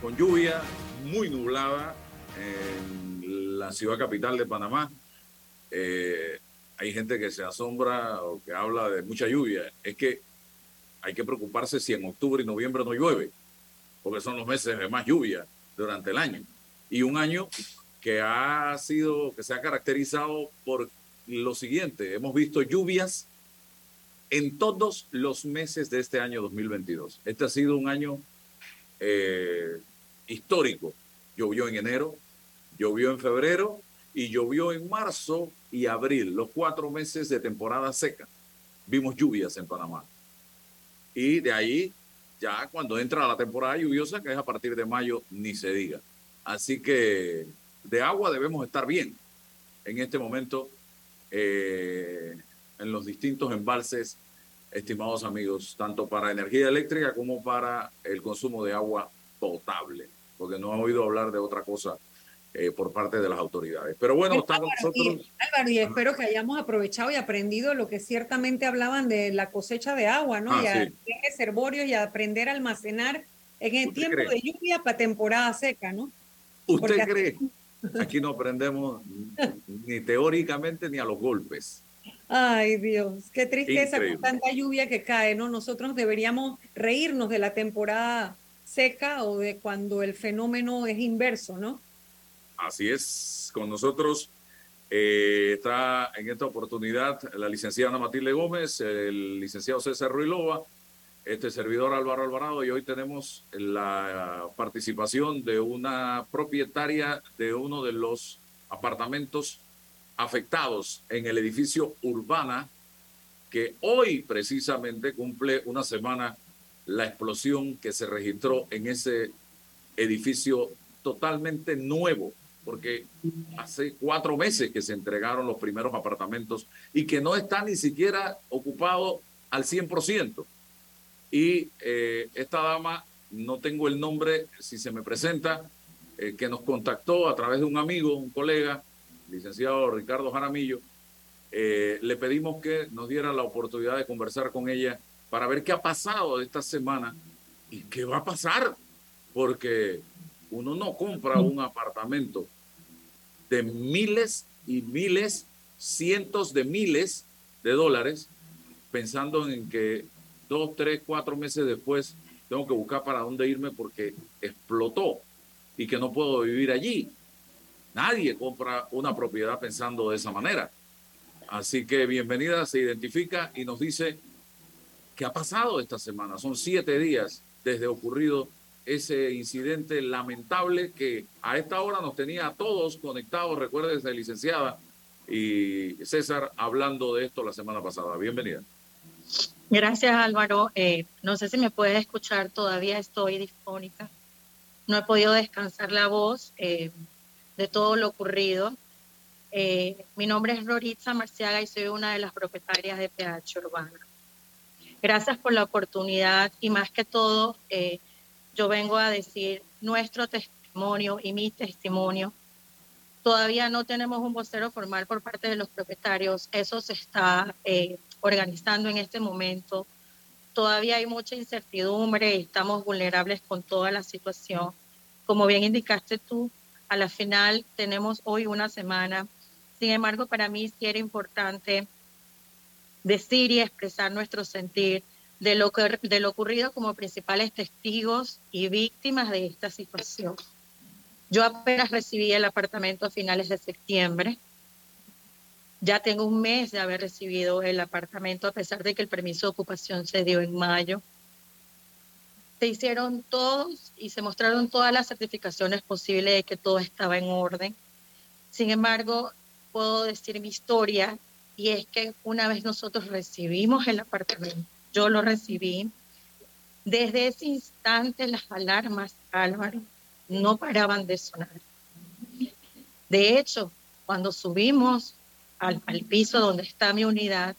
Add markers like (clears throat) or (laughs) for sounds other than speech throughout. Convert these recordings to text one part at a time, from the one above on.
con lluvia, muy nublada en la ciudad capital de Panamá. Eh, hay gente que se asombra o que habla de mucha lluvia. Es que hay que preocuparse si en octubre y noviembre no llueve, porque son los meses de más lluvia durante el año. Y un año que ha sido, que se ha caracterizado por lo siguiente, hemos visto lluvias en todos los meses de este año 2022. Este ha sido un año eh, histórico. Llovió en enero, llovió en febrero y llovió en marzo y abril, los cuatro meses de temporada seca. Vimos lluvias en Panamá. Y de ahí, ya cuando entra la temporada lluviosa, que es a partir de mayo, ni se diga. Así que de agua debemos estar bien en este momento eh, en los distintos embalses, estimados amigos, tanto para energía eléctrica como para el consumo de agua potable, porque no he oído hablar de otra cosa eh, por parte de las autoridades. Pero bueno, está con nosotros. Álvaro, y espero que hayamos aprovechado y aprendido lo que ciertamente hablaban de la cosecha de agua, ¿no? Ah, y a sí. reservorios y a aprender a almacenar en el tiempo de lluvia para temporada seca, ¿no? ¿Usted Porque- cree? Aquí no aprendemos ni teóricamente ni a los golpes. Ay, Dios, qué tristeza Increíble. con tanta lluvia que cae, ¿no? Nosotros deberíamos reírnos de la temporada seca o de cuando el fenómeno es inverso, ¿no? Así es, con nosotros eh, está en esta oportunidad la licenciada Ana Matilde Gómez, el licenciado César Ruilova, este servidor Álvaro Alvarado y hoy tenemos la participación de una propietaria de uno de los apartamentos afectados en el edificio Urbana que hoy precisamente cumple una semana la explosión que se registró en ese edificio totalmente nuevo, porque hace cuatro meses que se entregaron los primeros apartamentos y que no está ni siquiera ocupado al 100%. Y eh, esta dama, no tengo el nombre, si se me presenta, eh, que nos contactó a través de un amigo, un colega, licenciado Ricardo Jaramillo, eh, le pedimos que nos diera la oportunidad de conversar con ella para ver qué ha pasado esta semana y qué va a pasar, porque uno no compra un apartamento de miles y miles, cientos de miles de dólares, pensando en que dos, tres, cuatro meses después tengo que buscar para dónde irme porque explotó y que no puedo vivir allí. Nadie compra una propiedad pensando de esa manera. Así que bienvenida, se identifica y nos dice qué ha pasado esta semana. Son siete días desde ocurrido ese incidente lamentable que a esta hora nos tenía a todos conectados. Recuérdese, licenciada y César, hablando de esto la semana pasada. Bienvenida. Gracias Álvaro. Eh, no sé si me puedes escuchar, todavía estoy disfónica. No he podido descansar la voz eh, de todo lo ocurrido. Eh, mi nombre es Roritza Marciaga y soy una de las propietarias de PH Urbana. Gracias por la oportunidad y más que todo, eh, yo vengo a decir nuestro testimonio y mi testimonio. Todavía no tenemos un vocero formal por parte de los propietarios. Eso se está eh, organizando en este momento. Todavía hay mucha incertidumbre y estamos vulnerables con toda la situación. Como bien indicaste tú, a la final tenemos hoy una semana. Sin embargo, para mí sí era importante decir y expresar nuestro sentir de lo, que, de lo ocurrido como principales testigos y víctimas de esta situación. Yo apenas recibí el apartamento a finales de septiembre. Ya tengo un mes de haber recibido el apartamento a pesar de que el permiso de ocupación se dio en mayo. Se hicieron todos y se mostraron todas las certificaciones posibles de que todo estaba en orden. Sin embargo, puedo decir mi historia y es que una vez nosotros recibimos el apartamento, yo lo recibí, desde ese instante las alarmas, Álvaro, no paraban de sonar. De hecho, cuando subimos al, al, piso donde está mi unidad,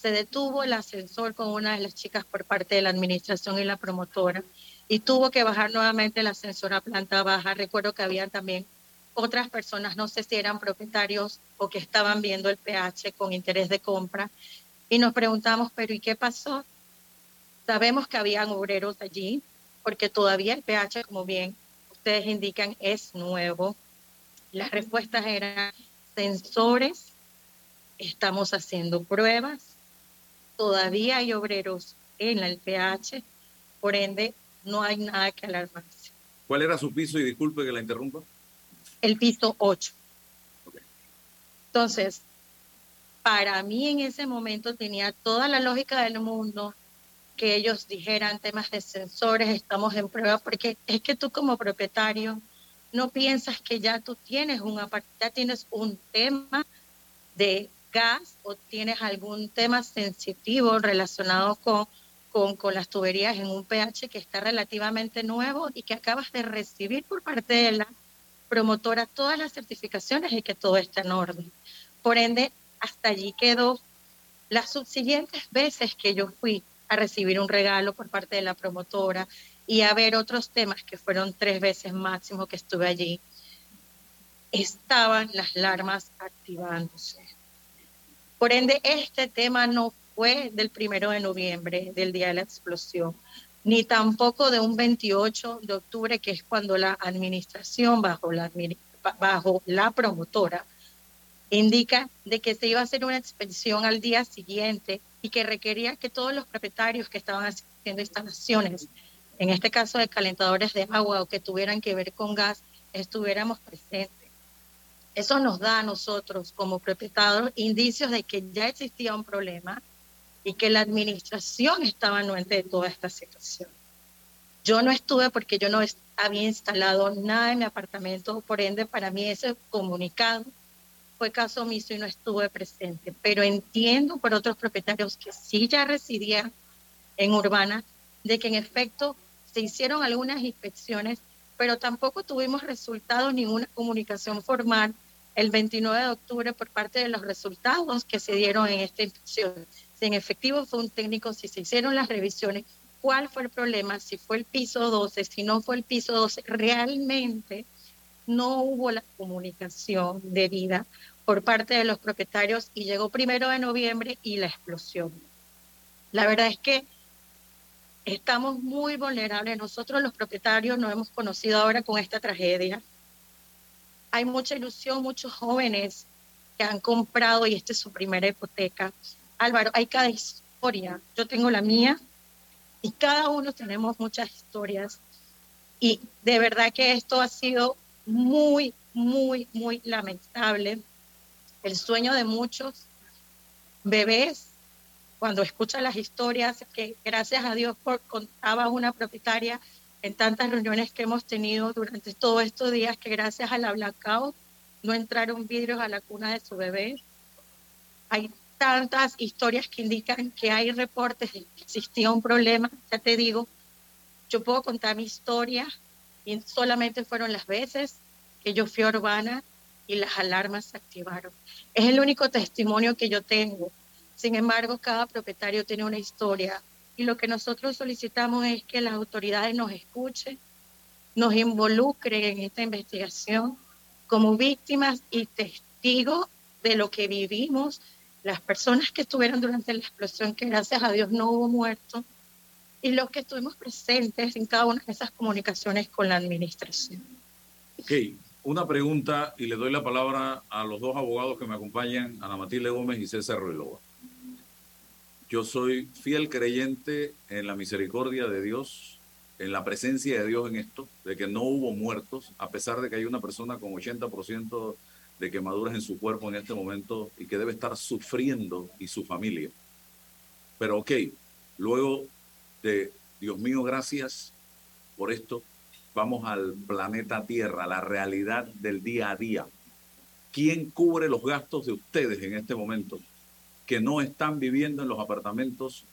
se detuvo el ascensor con una de las chicas por parte de la administración y la promotora y tuvo que bajar nuevamente el ascensor a planta baja. Recuerdo que había también otras personas, no sé si eran propietarios o que estaban viendo el PH con interés de compra y nos preguntamos, pero ¿y qué pasó? Sabemos que habían obreros allí, porque todavía el pH, como bien ustedes indican, es nuevo. Las respuestas eran sensores, estamos haciendo pruebas, todavía hay obreros en el pH, por ende no hay nada que alarmarse. ¿Cuál era su piso? Y disculpe que la interrumpa. El piso 8. Entonces, para mí en ese momento tenía toda la lógica del mundo que ellos dijeran temas de sensores, estamos en prueba, porque es que tú como propietario no piensas que ya tú tienes un ya tienes un tema de gas o tienes algún tema sensitivo relacionado con, con, con, las tuberías en un pH que está relativamente nuevo y que acabas de recibir por parte de la promotora todas las certificaciones y que todo está en orden. Por ende, hasta allí quedó. Las subsiguientes veces que yo fui a recibir un regalo por parte de la promotora y a ver otros temas que fueron tres veces máximo que estuve allí, estaban las alarmas activándose. Por ende, este tema no fue del primero de noviembre, del día de la explosión, ni tampoco de un 28 de octubre, que es cuando la administración bajo la, promotora indica de que se iba a hacer una expedición al día siguiente y que requería que todos los propietarios que estaban haciendo instalaciones, en este caso de calentadores de agua o que tuvieran que ver con gas, estuviéramos presentes. Eso nos da a nosotros como propietarios indicios de que ya existía un problema y que la administración estaba anuente de toda esta situación. Yo no estuve porque yo no había instalado nada en mi apartamento, por ende para mí ese comunicado fue caso omiso y no estuve presente, pero entiendo por otros propietarios que sí ya residían en Urbana, de que en efecto se hicieron algunas inspecciones, pero tampoco tuvimos resultados, ninguna comunicación formal el 29 de octubre por parte de los resultados que se dieron en esta inspección. Si en efectivo fue un técnico, si se hicieron las revisiones, cuál fue el problema, si fue el piso 12, si no fue el piso 12, realmente no hubo la comunicación debida por parte de los propietarios y llegó primero de noviembre y la explosión. La verdad es que estamos muy vulnerables. Nosotros los propietarios nos hemos conocido ahora con esta tragedia. Hay mucha ilusión, muchos jóvenes que han comprado y esta es su primera hipoteca. Álvaro, hay cada historia. Yo tengo la mía y cada uno tenemos muchas historias. Y de verdad que esto ha sido muy, muy, muy lamentable el sueño de muchos bebés cuando escuchan las historias que gracias a Dios por, contaba una propietaria en tantas reuniones que hemos tenido durante todos estos días que gracias a la blackout no entraron vidrios a la cuna de su bebé. Hay tantas historias que indican que hay reportes de que existía un problema. Ya te digo, yo puedo contar mi historia y solamente fueron las veces que yo fui urbana y las alarmas se activaron. Es el único testimonio que yo tengo. Sin embargo, cada propietario tiene una historia y lo que nosotros solicitamos es que las autoridades nos escuchen, nos involucren en esta investigación como víctimas y testigos de lo que vivimos, las personas que estuvieron durante la explosión, que gracias a Dios no hubo muertos, y los que estuvimos presentes en cada una de esas comunicaciones con la administración. Ok, una pregunta y le doy la palabra a los dos abogados que me acompañan, Ana Matilde Gómez y César Ruilova. Yo soy fiel creyente en la misericordia de Dios, en la presencia de Dios en esto, de que no hubo muertos, a pesar de que hay una persona con 80% de quemaduras en su cuerpo en este momento y que debe estar sufriendo y su familia. Pero ok, luego de Dios mío, gracias por esto, vamos al planeta Tierra, la realidad del día a día. ¿Quién cubre los gastos de ustedes en este momento que no están viviendo en los apartamentos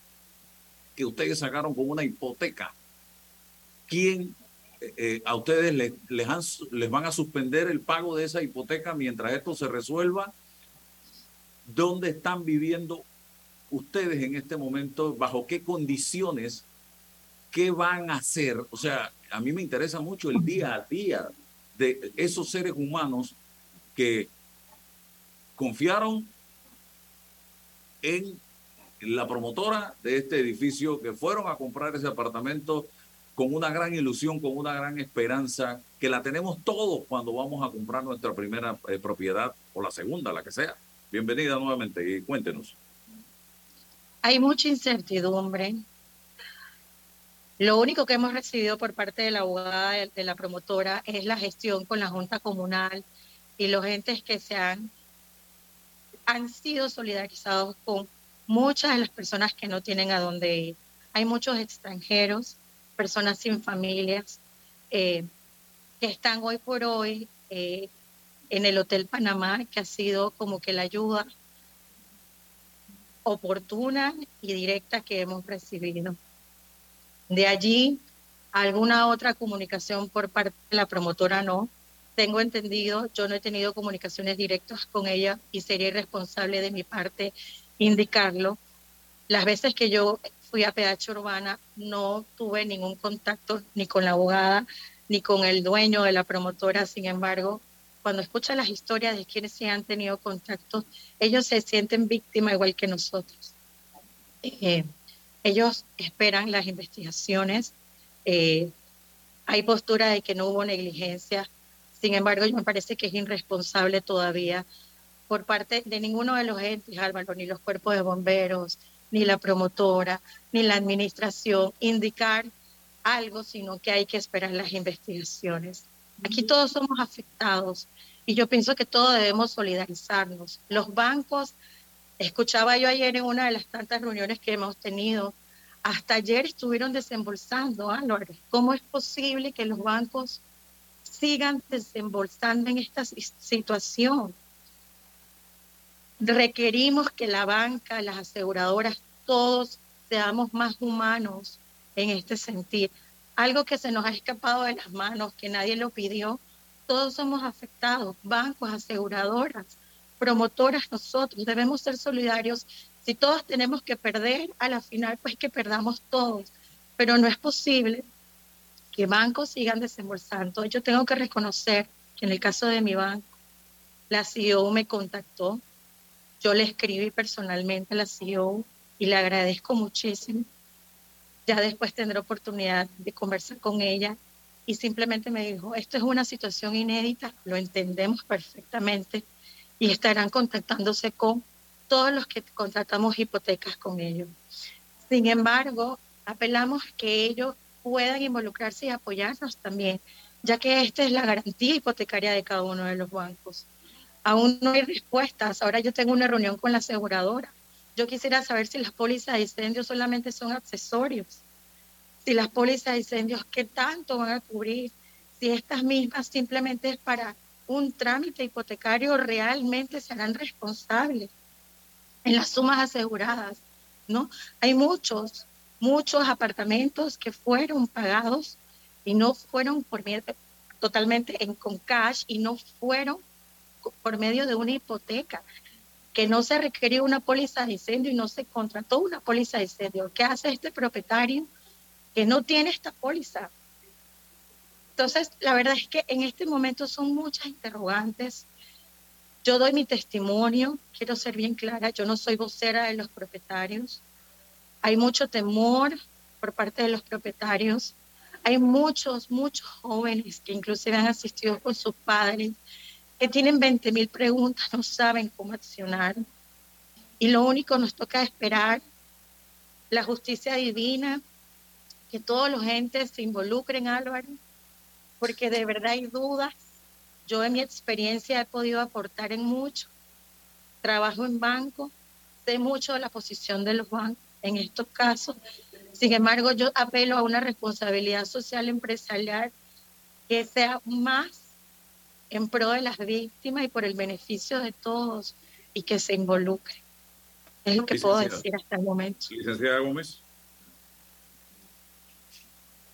que ustedes sacaron con una hipoteca? ¿Quién eh, eh, a ustedes les, les, les van a suspender el pago de esa hipoteca mientras esto se resuelva? ¿Dónde están viviendo ustedes en este momento? ¿Bajo qué condiciones? ¿Qué van a hacer? O sea, a mí me interesa mucho el día a día de esos seres humanos que confiaron en la promotora de este edificio, que fueron a comprar ese apartamento con una gran ilusión, con una gran esperanza, que la tenemos todos cuando vamos a comprar nuestra primera eh, propiedad o la segunda, la que sea. Bienvenida nuevamente y cuéntenos. Hay mucha incertidumbre. Lo único que hemos recibido por parte de la abogada de la promotora es la gestión con la Junta Comunal y los entes que se han, han sido solidarizados con muchas de las personas que no tienen a dónde ir. Hay muchos extranjeros, personas sin familias, eh, que están hoy por hoy eh, en el Hotel Panamá, que ha sido como que la ayuda oportuna y directa que hemos recibido. De allí, alguna otra comunicación por parte de la promotora no. Tengo entendido, yo no he tenido comunicaciones directas con ella y sería irresponsable de mi parte indicarlo. Las veces que yo fui a PH Urbana no tuve ningún contacto ni con la abogada ni con el dueño de la promotora. Sin embargo, cuando escuchan las historias de quienes se han tenido contacto, ellos se sienten víctimas igual que nosotros. Eh, ellos esperan las investigaciones. Eh, hay postura de que no hubo negligencia. Sin embargo, me parece que es irresponsable todavía por parte de ninguno de los entes, Álvaro, ni los cuerpos de bomberos, ni la promotora, ni la administración, indicar algo, sino que hay que esperar las investigaciones. Aquí todos somos afectados y yo pienso que todos debemos solidarizarnos. Los bancos, escuchaba yo ayer en una de las tantas reuniones que hemos tenido, hasta ayer estuvieron desembolsando, Álvaro. ¿Cómo es posible que los bancos sigan desembolsando en esta situación? requerimos que la banca, las aseguradoras, todos seamos más humanos en este sentido. Algo que se nos ha escapado de las manos, que nadie lo pidió, todos somos afectados, bancos, aseguradoras, promotoras, nosotros debemos ser solidarios. Si todos tenemos que perder, a la final pues que perdamos todos, pero no es posible que bancos sigan desembolsando. Yo tengo que reconocer que en el caso de mi banco, la CEO me contactó yo le escribí personalmente a la CEO y le agradezco muchísimo. Ya después tendré oportunidad de conversar con ella y simplemente me dijo, esto es una situación inédita, lo entendemos perfectamente y estarán contactándose con todos los que contratamos hipotecas con ellos. Sin embargo, apelamos que ellos puedan involucrarse y apoyarnos también, ya que esta es la garantía hipotecaria de cada uno de los bancos aún no hay respuestas. Ahora yo tengo una reunión con la aseguradora. Yo quisiera saber si las pólizas de incendios solamente son accesorios, si las pólizas de incendios qué tanto van a cubrir, si estas mismas simplemente es para un trámite hipotecario, realmente serán responsables en las sumas aseguradas, ¿no? Hay muchos, muchos apartamentos que fueron pagados y no fueron por totalmente en con cash y no fueron por medio de una hipoteca, que no se requirió una póliza de incendio y no se contrató una póliza de incendio. ¿Qué hace este propietario que no tiene esta póliza? Entonces, la verdad es que en este momento son muchas interrogantes. Yo doy mi testimonio, quiero ser bien clara, yo no soy vocera de los propietarios. Hay mucho temor por parte de los propietarios. Hay muchos, muchos jóvenes que inclusive han asistido con sus padres que tienen 20 mil preguntas, no saben cómo accionar. Y lo único nos toca esperar la justicia divina, que todos los entes se involucren, Álvaro, porque de verdad hay dudas. Yo en mi experiencia he podido aportar en mucho. Trabajo en banco, sé mucho de la posición de los bancos en estos casos. Sin embargo, yo apelo a una responsabilidad social empresarial que sea más en pro de las víctimas y por el beneficio de todos y que se involucre. Es lo que puedo decir hasta el momento. Licenciada Gómez.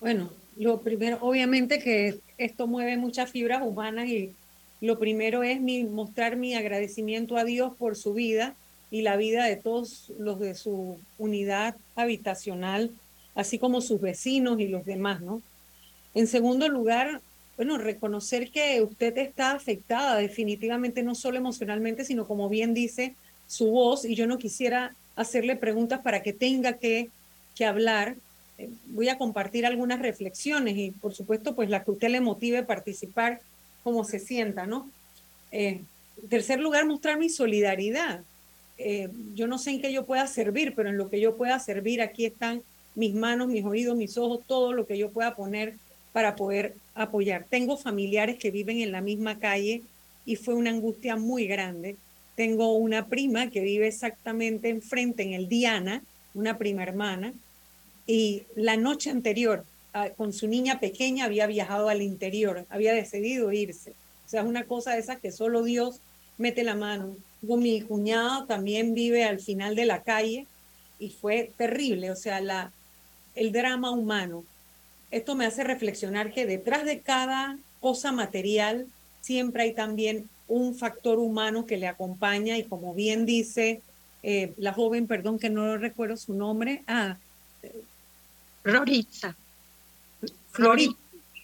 Bueno, lo primero, obviamente que esto mueve muchas fibras humanas y lo primero es mi, mostrar mi agradecimiento a Dios por su vida y la vida de todos los de su unidad habitacional, así como sus vecinos y los demás, ¿no? En segundo lugar, bueno, reconocer que usted está afectada definitivamente, no solo emocionalmente, sino como bien dice su voz, y yo no quisiera hacerle preguntas para que tenga que, que hablar, eh, voy a compartir algunas reflexiones y por supuesto pues la que usted le motive a participar como se sienta, ¿no? Eh, en tercer lugar, mostrar mi solidaridad. Eh, yo no sé en qué yo pueda servir, pero en lo que yo pueda servir, aquí están mis manos, mis oídos, mis ojos, todo lo que yo pueda poner para poder apoyar. Tengo familiares que viven en la misma calle y fue una angustia muy grande. Tengo una prima que vive exactamente enfrente en el Diana, una prima hermana, y la noche anterior ah, con su niña pequeña había viajado al interior, había decidido irse. O sea, es una cosa de esas que solo Dios mete la mano. Mi cuñado también vive al final de la calle y fue terrible, o sea, la, el drama humano. Esto me hace reflexionar que detrás de cada cosa material siempre hay también un factor humano que le acompaña y como bien dice eh, la joven, perdón que no recuerdo su nombre, ah, Roriza. Roriza.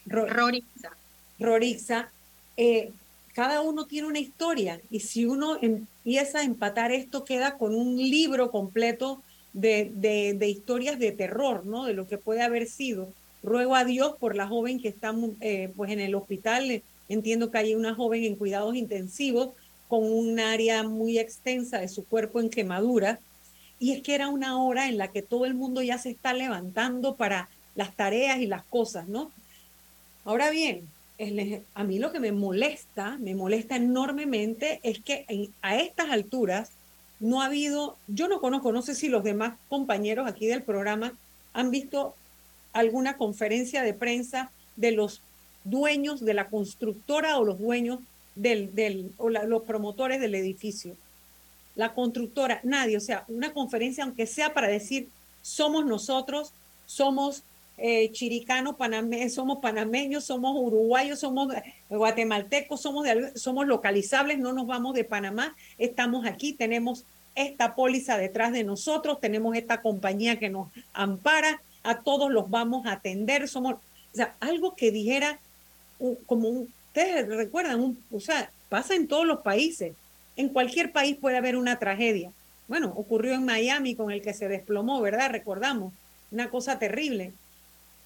Roriza. Roriza. Eh, cada uno tiene una historia y si uno empieza a empatar esto queda con un libro completo de, de, historias de terror, ¿no? De lo que puede haber sido. Ruego a Dios por la joven que está eh, pues en el hospital. Entiendo que hay una joven en cuidados intensivos con un área muy extensa de su cuerpo en quemadura. Y es que era una hora en la que todo el mundo ya se está levantando para las tareas y las cosas, ¿no? Ahora bien, a mí lo que me molesta, me molesta enormemente, es que a estas alturas no ha habido, yo no conozco, no sé si los demás compañeros aquí del programa han visto alguna conferencia de prensa de los dueños de la constructora o los dueños del, del o los promotores del edificio. La constructora, nadie, o sea, una conferencia, aunque sea para decir, somos nosotros, somos eh, chiricanos, somos panameños, somos uruguayos, somos guatemaltecos, somos, somos localizables, no nos vamos de Panamá, estamos aquí, tenemos esta póliza detrás de nosotros, tenemos esta compañía que nos ampara, a todos los vamos a atender, somos, o sea, algo que dijera, como ustedes recuerdan, o sea, pasa en todos los países, en cualquier país puede haber una tragedia. Bueno, ocurrió en Miami con el que se desplomó, ¿verdad? Recordamos, una cosa terrible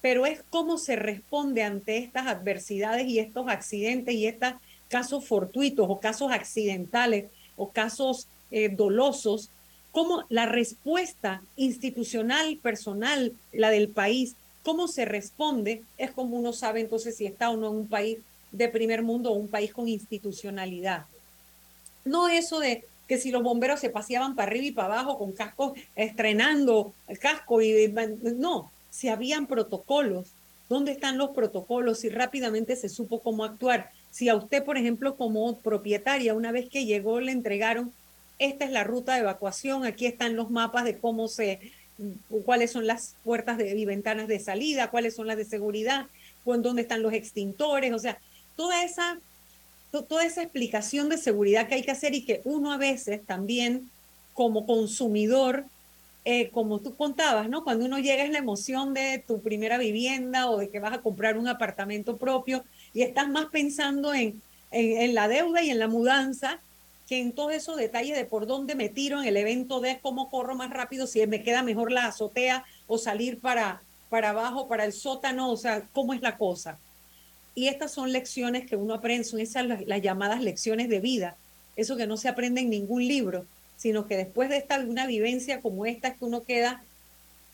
pero es cómo se responde ante estas adversidades y estos accidentes y estos casos fortuitos o casos accidentales o casos eh, dolosos, cómo la respuesta institucional, personal, la del país, cómo se responde, es como uno sabe entonces si está o no en un país de primer mundo o un país con institucionalidad. No eso de que si los bomberos se paseaban para arriba y para abajo con cascos, estrenando el casco y no, si habían protocolos, dónde están los protocolos, si rápidamente se supo cómo actuar. Si a usted, por ejemplo, como propietaria, una vez que llegó, le entregaron, esta es la ruta de evacuación, aquí están los mapas de cómo se, cuáles son las puertas y ventanas de salida, cuáles son las de seguridad, dónde están los extintores, o sea, toda esa, toda esa explicación de seguridad que hay que hacer y que uno a veces también como consumidor eh, como tú contabas, ¿no? Cuando uno llega es la emoción de tu primera vivienda o de que vas a comprar un apartamento propio y estás más pensando en, en, la deuda y en la mudanza que en todos esos detalles de por dónde me tiro en el evento de cómo corro más rápido, si me queda mejor la azotea o salir para, para abajo, para el sótano, o sea, cómo es la cosa. Y estas son lecciones que uno aprende, son esas las llamadas lecciones de vida, eso que no se aprende en ningún libro sino que después de esta una vivencia como esta es que uno queda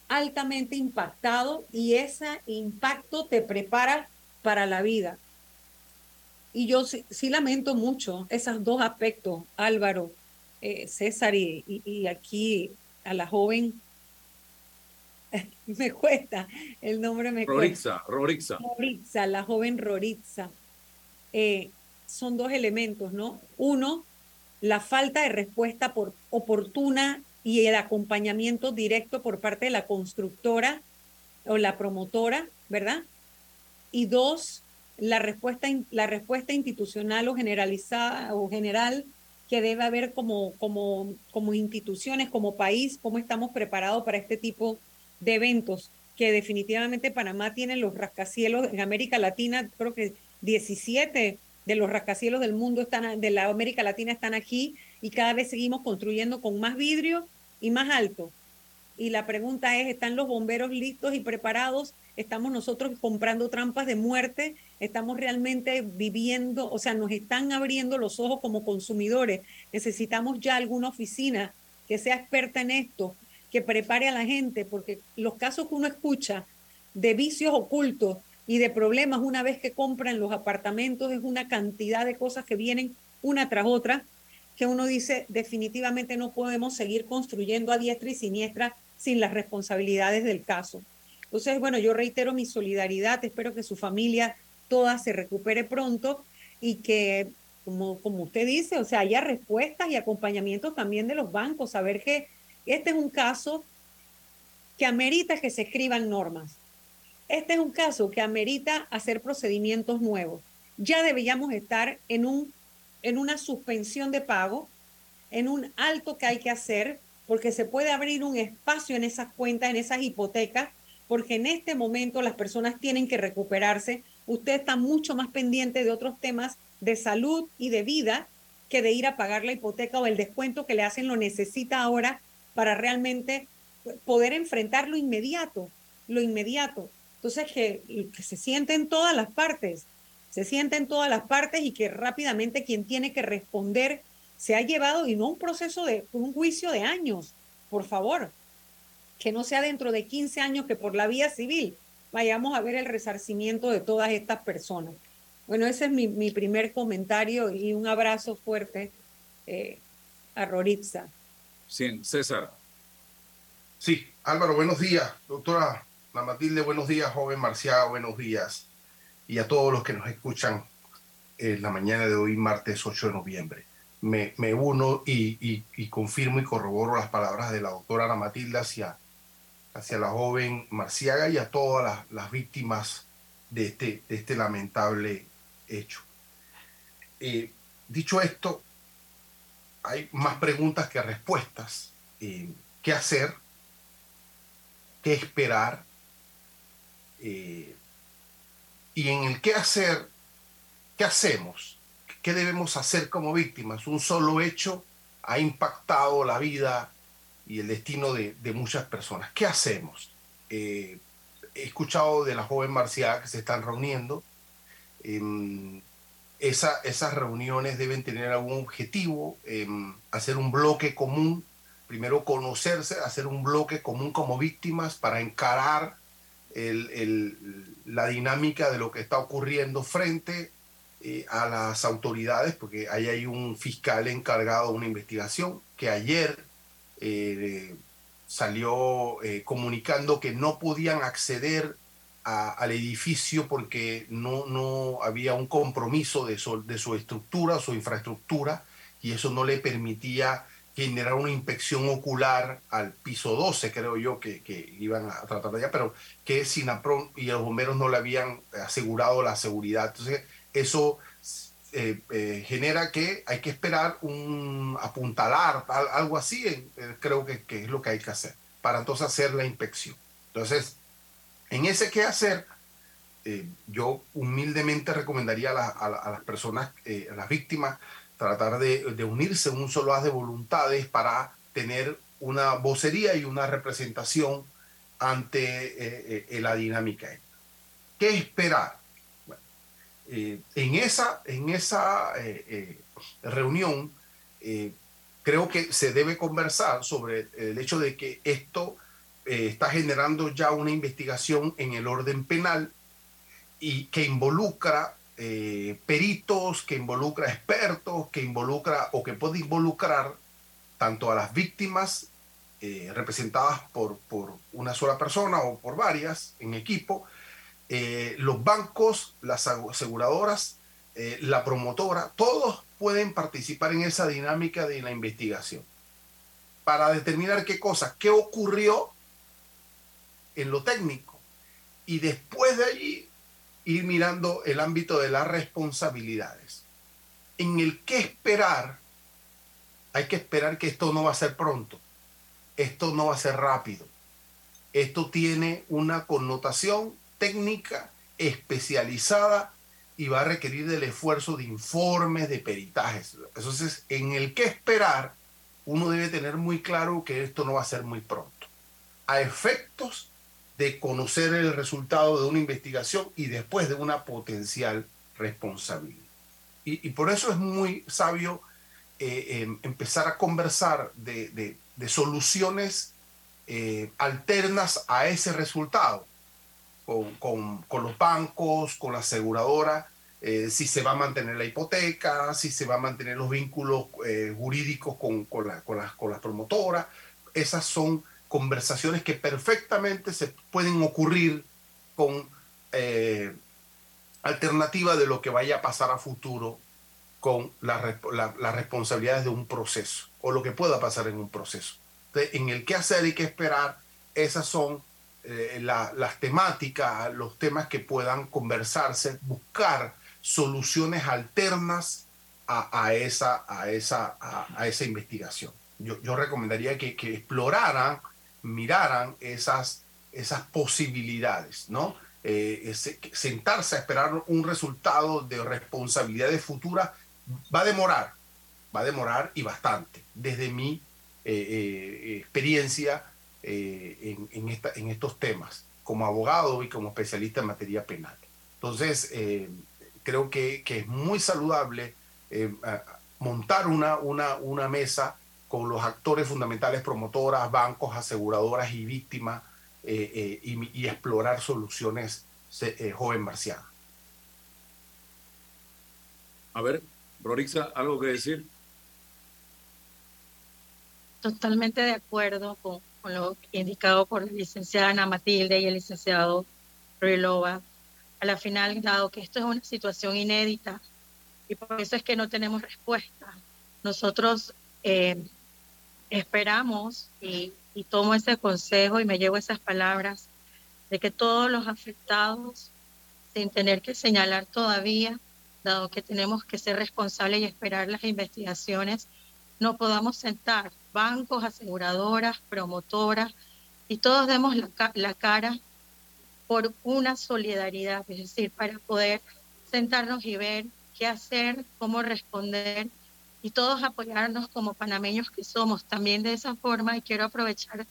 altamente impactado y ese impacto te prepara para la vida. Y yo sí, lamento mucho esos dos aspectos, Álvaro, eh, César y, aquí a la joven. (laughs) me cuesta, el nombre me Rorixa, Rorixa. Rorixa, la joven Rorixa. Eh, son dos elementos, ¿no? Uno, la falta de respuesta por, oportuna y el acompañamiento directo por parte de la constructora o la promotora, ¿verdad? Y dos, la respuesta, la respuesta institucional o generalizada o general que debe haber como, como, como instituciones, como país, cómo estamos preparados para este tipo de eventos, que definitivamente Panamá tiene los rascacielos en América Latina, creo que 17 de los rascacielos del mundo están, de la América Latina están aquí y cada vez seguimos construyendo con más vidrio y más alto. y la pregunta es, ¿están los bomberos listos y preparados? ¿Estamos nosotros comprando trampas de muerte? ¿Estamos realmente viviendo, o sea, nos están abriendo los ojos como consumidores? Necesitamos ya alguna oficina que sea experta en esto, que prepare a la gente, porque los casos que uno escucha de vicios ocultos y de problemas una vez que compran los apartamentos es una cantidad de cosas que vienen una tras otra, que uno dice definitivamente no podemos seguir construyendo a diestra y siniestra sin las responsabilidades del caso. Entonces, bueno, yo reitero mi solidaridad, espero que su familia toda se recupere pronto y que, como, como usted dice, o sea, haya respuestas y acompañamientos también de los bancos, saber que este es un caso que amerita que se escriban normas. Este es un caso que amerita hacer procedimientos nuevos. Ya deberíamos estar en, un, en una suspensión de pago, en un alto que hay que hacer porque se puede abrir un espacio en esas cuentas, en esas hipotecas, porque en este momento las personas tienen que recuperarse. Usted está mucho más pendiente de otros temas de salud y de vida que de ir a pagar la hipoteca o el descuento que le hacen lo necesita ahora para realmente poder enfrentar lo inmediato, lo inmediato. Entonces, que, que se sienten todas las partes, se sienten todas las partes y que rápidamente quien tiene que responder se ha llevado y no un proceso de un juicio de años, por favor, que no sea dentro de 15 años que por la vía civil vayamos a ver el resarcimiento de todas estas personas. Bueno, ese es mi, mi primer comentario y un abrazo fuerte eh, a Roritza. Sí, César. Sí, Álvaro, buenos días. Doctora La Matilde, buenos días. Joven Marcial, buenos días. Y a todos los que nos escuchan en la mañana de hoy, martes 8 de noviembre me, uno y, confirmo y corroboro las palabras de la doctora Ana Matilda hacia, hacia la joven Marciaga y a todas las, víctimas de este, de este lamentable hecho. Eh, dicho esto, hay más preguntas que respuestas. Eh, ¿Qué hacer? ¿Qué esperar? Eh, y en el qué hacer, ¿qué hacemos? ¿Qué debemos hacer como víctimas? Un solo hecho ha impactado la vida y el destino de, muchas personas. ¿Qué hacemos? Eh, he escuchado de la joven Marcial que se están reuniendo. Em, esas reuniones deben tener algún objetivo, em, hacer un bloque común, primero conocerse, hacer un bloque común como víctimas para encarar la dinámica de lo que está ocurriendo frente eh, a las autoridades, porque ahí hay un fiscal encargado de una investigación que ayer eh, salió eh, comunicando que no podían acceder al edificio porque no, no había un compromiso de su, de su estructura, su infraestructura, y eso no le permitía generar una inspección ocular al piso 12, creo yo, que, iban a tratar de allá, pero que Sinapron y los bomberos no le habían asegurado la seguridad. Entonces, eso eh, eh, genera que hay que esperar un apuntalar, algo así, eh, creo que, es lo que hay que hacer, para entonces hacer la inspección. Entonces, en ese qué hacer, yo humildemente recomendaría a, las personas, a las víctimas, tratar de, unirse un solo haz de voluntades para tener una vocería y una representación ante la dinámica. ¿Qué esperar? Eh, en esa, en esa eh, eh, reunión creo que se debe conversar sobre el hecho de que esto está generando ya una investigación en el orden penal y que involucra peritos, que involucra expertos, que involucra o que puede involucrar tanto a las víctimas representadas por, por una sola persona o por varias en equipo, eh, los bancos, las aseguradoras, eh, la promotora, todos pueden participar en esa dinámica de la investigación para determinar qué cosa, qué ocurrió en lo técnico. Y después de allí ir mirando el ámbito de las responsabilidades. En el que esperar, hay que esperar que esto no va a ser pronto, esto no va a ser rápido, esto tiene una connotación técnica especializada y va a requerir del esfuerzo de informes, de peritajes. Entonces, en el que esperar, uno debe tener muy claro que esto no va a ser muy pronto. a efectos de conocer el resultado de una investigación y después de una potencial responsabilidad. Y, por eso es muy sabio eh, em, empezar a conversar de, soluciones eh, alternas a ese resultado, con, los bancos, con la aseguradora, eh, si se va a mantener la hipoteca, si se va a mantener los vínculos jurídicos con, con, con, las, con las promotoras. Esas son conversaciones que perfectamente se pueden ocurrir con eh, alternativa de lo que vaya a pasar a futuro con las responsabilidades de un proceso o lo que pueda pasar en un proceso. en el qué hacer y qué esperar, esas son eh, las temáticas, los temas que puedan conversarse, buscar soluciones alternas a, esa, a, esa, a, esa investigación. Yo, recomendaría que exploraran miraran esas, esas posibilidades, ¿no? Eh, sentarse a esperar un resultado de responsabilidades futuras va a demorar, va a demorar y bastante, desde mi eh, eh, experiencia en, en, estos temas, como abogado y como especialista en materia penal. Entonces, creo que, que, es muy saludable montar una, una, una mesa con los actores fundamentales, promotoras, bancos, aseguradoras y víctimas, eh, eh, y, explorar soluciones eh, joven marciana. A ver, Rorixa, ¿algo que decir? Totalmente de acuerdo con, con, lo indicado por la licenciada Ana Matilde y el licenciado Ruilova. A la final, dado que esto es una situación inédita y por eso es que no tenemos respuesta, nosotros eh, esperamos y, tomo ese consejo y me llevo esas palabras de que todos los afectados, sin tener que señalar todavía, dado que tenemos que ser responsables y esperar las investigaciones, no podamos sentar bancos, aseguradoras, promotoras, y todos demos la, la cara por una solidaridad, es decir, para poder sentarnos y ver qué hacer, cómo responder y todos apoyarnos como panameños que somos también de esa forma y quiero aprovechar,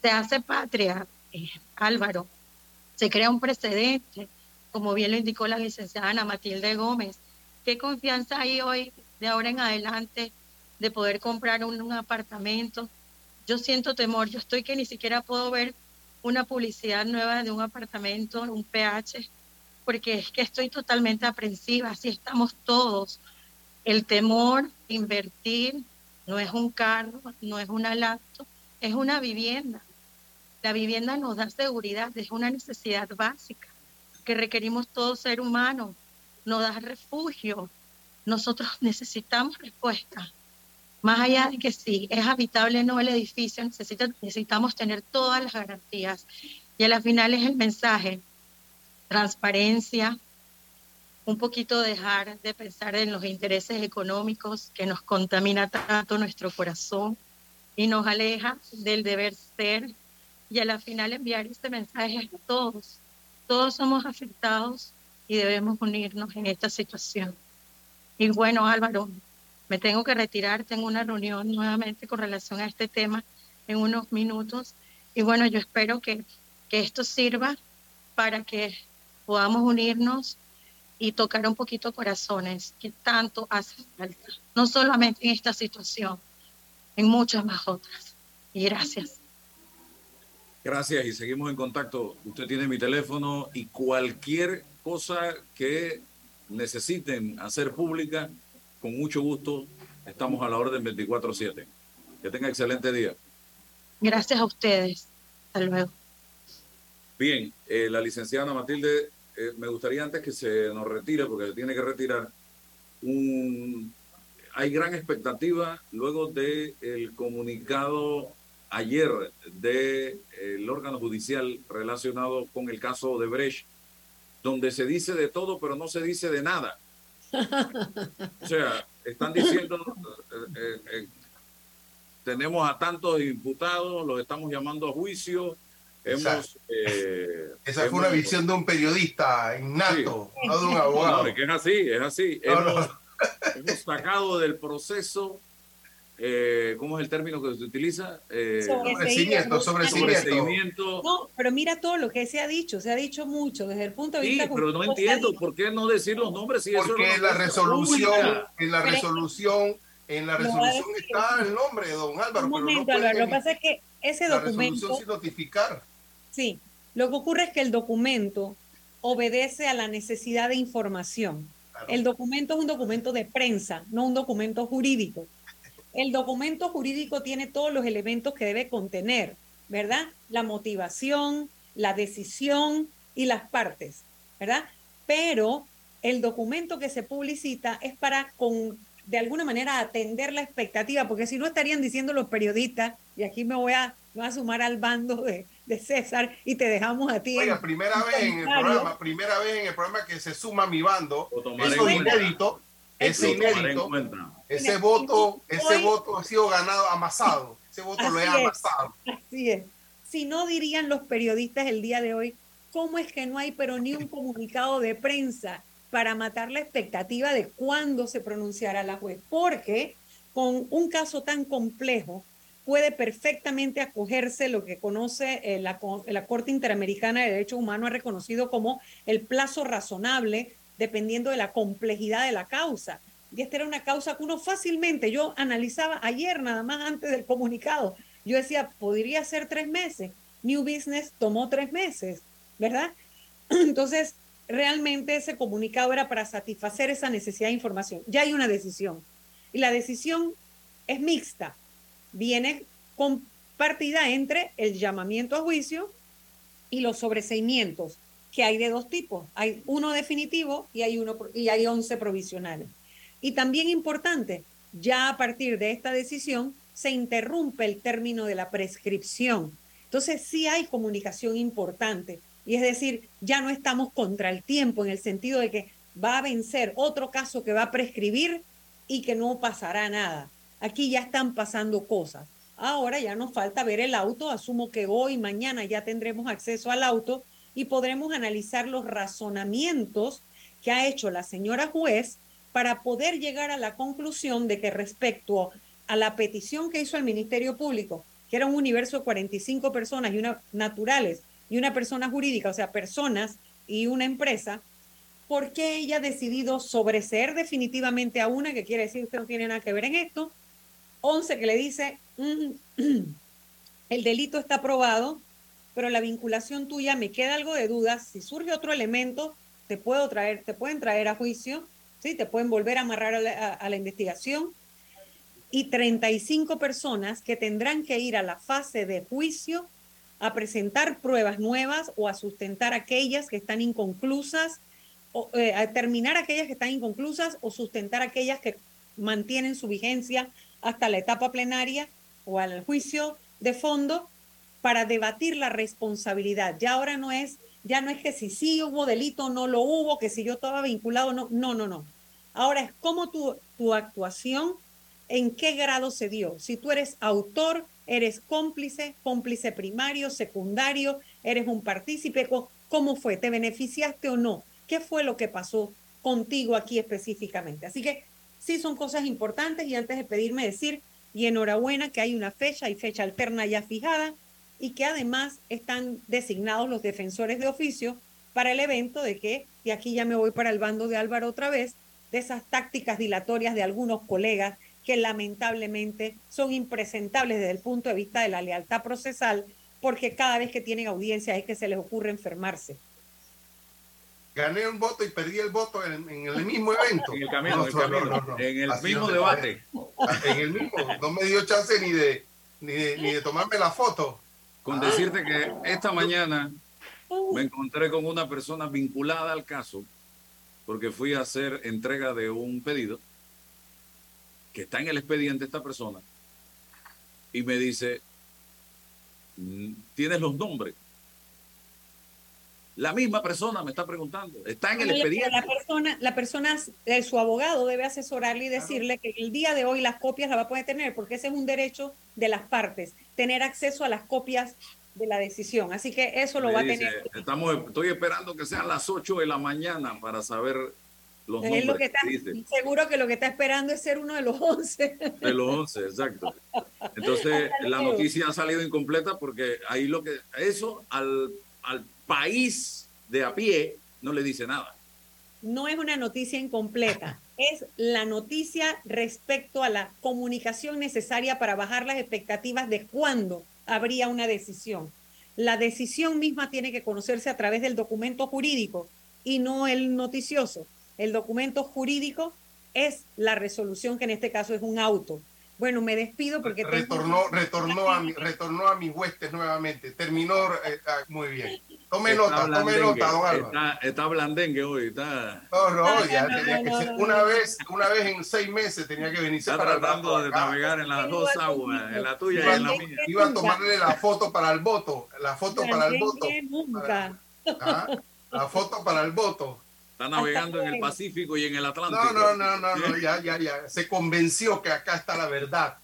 se hace patria, eh, Álvaro, se crea un precedente, como bien lo indicó la licenciada Ana Matilde Gómez. ¿Qué confianza hay hoy, de ahora en adelante, de poder comprar un, un apartamento? Yo siento temor, yo estoy que ni siquiera puedo ver una publicidad nueva de un apartamento, un PH, porque es que estoy totalmente aprensiva, así estamos todos. El temor de invertir no es un carro, no es una laptop, es una vivienda. La vivienda nos da seguridad, es una necesidad básica que requerimos todo ser humano, nos da refugio. Nosotros (laughs) necesitamos respuesta. Más allá de que sí, es habitable no el edificio, necesitamos tener todas las garantías. Y a la final es el mensaje, transparencia, un poquito dejar de pensar en los intereses económicos que nos contamina tanto nuestro corazón y nos aleja del deber ser y a la final enviar este mensaje a todos. Todos somos afectados y debemos unirnos en esta situación. Y bueno, Álvaro, me tengo que retirar, tengo una reunión nuevamente con relación a este tema en unos minutos. Y bueno, yo espero que, que esto sirva para que podamos unirnos y tocar un poquito corazones que tanto hace falta, no solamente en esta situación, en muchas más otras. Y gracias. Gracias y seguimos en contacto. Usted tiene mi teléfono y cualquier cosa que necesiten hacer pública, con mucho gusto, estamos a la orden 24/7. Que tenga excelente día. Gracias a ustedes. Hasta luego. Bien, eh, la licenciada Matilde eh, me gustaría antes que se nos retire, porque se tiene que retirar, un, hay gran expectativa luego del el comunicado ayer del el órgano judicial relacionado con el caso de Brecht, donde se dice de todo, pero no se dice de nada. O sea, están diciendo, (laughs) eh, eh, tenemos a tantos imputados, los estamos llamando a juicio, Hemos, eh, Esa fue una visión de un periodista innato, no de un abogado. No, es que es así, es así. hemos, sacado del proceso eh, ¿cómo es el término que se utiliza? Eh, sobreseimiento, sobreseimiento. No, pero mira todo lo que se ha dicho, se ha dicho mucho desde el punto de vista. Sí, pero no entiendo por qué no decir los nombres si Porque eso en la resolución, en la resolución, en la resolución está el nombre de don Álvaro. Un momento, Álvaro, lo que pasa es que ese documento. sin notificar. Sí, lo que ocurre es que el documento obedece a la necesidad de información. El documento es un documento de prensa, no un documento jurídico. El documento jurídico tiene todos los elementos que debe contener, ¿verdad? La motivación, la decisión y las partes, ¿verdad? Pero el documento que se publicita es para con de alguna manera atender la expectativa, porque si no estarían diciendo los periodistas, y aquí me voy a, voy a sumar al bando de, de César y te dejamos a ti. Oiga, primera vez en el programa, primera vez en el programa que se suma mi bando. Eso es inédito. Es inédito. Ese voto, ese voto ha sido ganado, amasado. Ese voto lo he amasado. Así es. Si no dirían los periodistas el día de hoy, ¿cómo es que no hay pero ni un comunicado de prensa para matar la expectativa de cuándo se pronunciará la juez? Porque con un caso tan complejo, puede perfectamente acogerse lo que conoce eh, la, la, Corte Interamericana de Derechos Humanos, ha reconocido como el plazo razonable dependiendo de la complejidad de la causa. Y esta era una causa que uno fácilmente, yo analizaba ayer nada más antes del comunicado, yo decía, podría ser tres meses. New Business tomó tres meses, ¿verdad? (clears throat) Entonces, realmente ese comunicado era para satisfacer esa necesidad de información. Ya hay una decisión. Y la decisión es mixta viene compartida entre el llamamiento a juicio y los sobreseimientos, que hay de dos tipos. Hay uno definitivo y hay, uno, y hay 11 provisionales. Y también importante, ya a partir de esta decisión se interrumpe el término de la prescripción. Entonces sí hay comunicación importante. Y es decir, ya no estamos contra el tiempo en el sentido de que va a vencer otro caso que va a prescribir y que no pasará nada. Aquí ya están pasando cosas. Ahora ya nos falta ver el auto. Asumo que hoy, mañana ya tendremos acceso al auto y podremos analizar los razonamientos que ha hecho la señora juez para poder llegar a la conclusión de que respecto a la petición que hizo el Ministerio Público, que era un universo de 45 personas y una naturales y una persona jurídica, o sea, personas y una empresa, ¿por qué ella ha decidido sobreseer definitivamente a una, que quiere decir que no tiene nada que ver en esto, 11 que le dice, mm, (clears throat) el delito está probado, pero la vinculación tuya me queda algo de dudas. Si surge otro elemento, te puedo traer, te pueden traer a juicio, ¿sí? te pueden volver a amarrar a la, a la investigación. Y 35 personas que tendrán que ir a la fase de juicio a presentar pruebas nuevas o a sustentar aquellas que están inconclusas, o, eh, a terminar aquellas que están inconclusas o sustentar aquellas que mantienen su vigencia hasta la etapa plenaria o al juicio de fondo para debatir la responsabilidad. Ya ahora no es, ya no es que si sí hubo delito o no lo hubo, que si yo estaba vinculado no, no, no, no. Ahora es cómo tu, tu actuación, en qué grado se dio. Si tú eres autor, eres cómplice, cómplice primario, secundario, eres un partícipe, ¿cómo fue? ¿Te beneficiaste o no? ¿Qué fue lo que pasó contigo aquí específicamente? Así que sí son cosas importantes y antes de pedirme decir, y enhorabuena que hay una fecha y fecha alterna ya fijada y que además están designados los defensores de oficio para el evento de que, y aquí ya me voy para el bando de Álvaro otra vez, de esas tácticas dilatorias de algunos colegas que lamentablemente son impresentables desde el punto de vista de la lealtad procesal, porque cada vez que tienen audiencia es que se les ocurre enfermarse gané un voto y perdí el voto en, el mismo evento. (laughs) En el camino, en el mismo debate. En el mismo, no me dio chance ni de, ni de, tomarme la foto. Con decirte que esta mañana me encontré con una persona vinculada al caso, porque fui a hacer entrega de un pedido que está en el expediente esta persona, y me dice, mm, ¿tienes los nombres? La misma persona me está preguntando. Está en el expediente. La persona, la persona, eh, su abogado debe asesorarle y decirle que el día de hoy las copias las va a poder tener, porque ese es un derecho de las partes, tener acceso a las copias de la decisión. Así que eso lo va a tener. Estamos, estoy esperando que sean las 8 de la mañana para saber los Es lo nombres que está, que dice. seguro que lo que está esperando es ser uno de los 11. De los 11, exacto. (laughs) Entonces, la noticia ha salido incompleta porque ahí lo que. Eso al, al país de a pie no le dice nada. No es una noticia incompleta, (laughs) es la noticia respecto a la comunicación necesaria para bajar las expectativas de cuándo habría una decisión. La decisión misma tiene que conocerse a través del documento jurídico y no el noticioso. El documento jurídico es la resolución, que en este caso es un auto. Bueno, me despido porque tengo- retornó, retornó, a mi, retornó a mis huestes nuevamente. Terminó eh, ah, muy bien. Tome Está nota, tome nota, don Álvaro. Está, está blandengue hoy, está, No, no, No, ya no, tenía no, que no, ser. no, una vez, una vez en seis meses tenía que venirse está para tratando de navegar en las dos aguas, en la tuya y Iba, en la a- mía. iba a tomarle la foto para el voto, la foto para el voto. ¿ah? la foto para el voto. Está navegando en el. Pacífico y en el Atlántico. No, no, no, no, no, ya, ya, ya. Se convenció que acá está la verdad.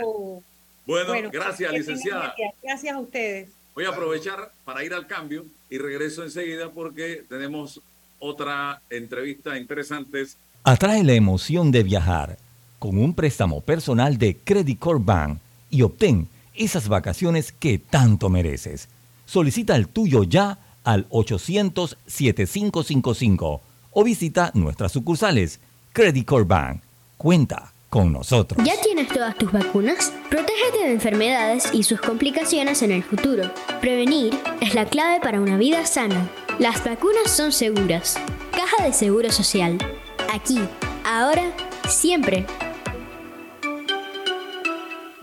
Oh. Bueno, Bueno, gracias, licenciada. Gracias a ustedes. Voy a aprovechar para ir al cambio y regreso enseguida porque tenemos otra entrevista interesante. Atrae la emoción de viajar con un préstamo personal de Credit Corp Bank y obtén esas vacaciones que tanto mereces. Solicita el tuyo ya al 800-7555 o visita nuestras sucursales. Credit Corp Bank. Cuenta con nosotros. ¿Ya tienes todas tus vacunas? Protégete de enfermedades y sus complicaciones en el futuro. Prevenir es la clave para una vida sana. Las vacunas son seguras. Caja de Seguro Social. Aquí, ahora, siempre.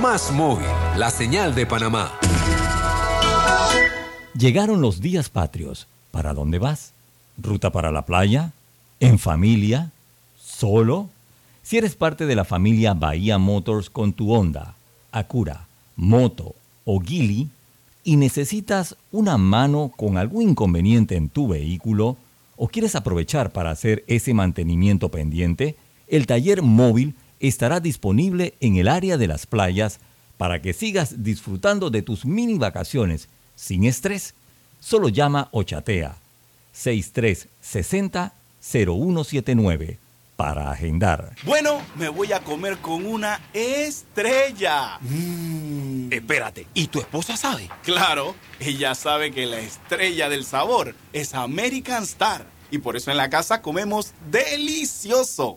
Más Móvil, la señal de Panamá. Llegaron los días patrios. ¿Para dónde vas? ¿Ruta para la playa? ¿En familia? ¿Solo? Si eres parte de la familia Bahía Motors con tu Honda, Acura, Moto o Gili y necesitas una mano con algún inconveniente en tu vehículo o quieres aprovechar para hacer ese mantenimiento pendiente, el taller móvil estará disponible en el área de las playas para que sigas disfrutando de tus mini vacaciones sin estrés. Solo llama o chatea 6360-0179 para agendar. Bueno, me voy a comer con una estrella. Espérate, ¿y tu esposa sabe? Claro, ella sabe que la estrella del sabor es American Star. Y por eso en la casa comemos delicioso.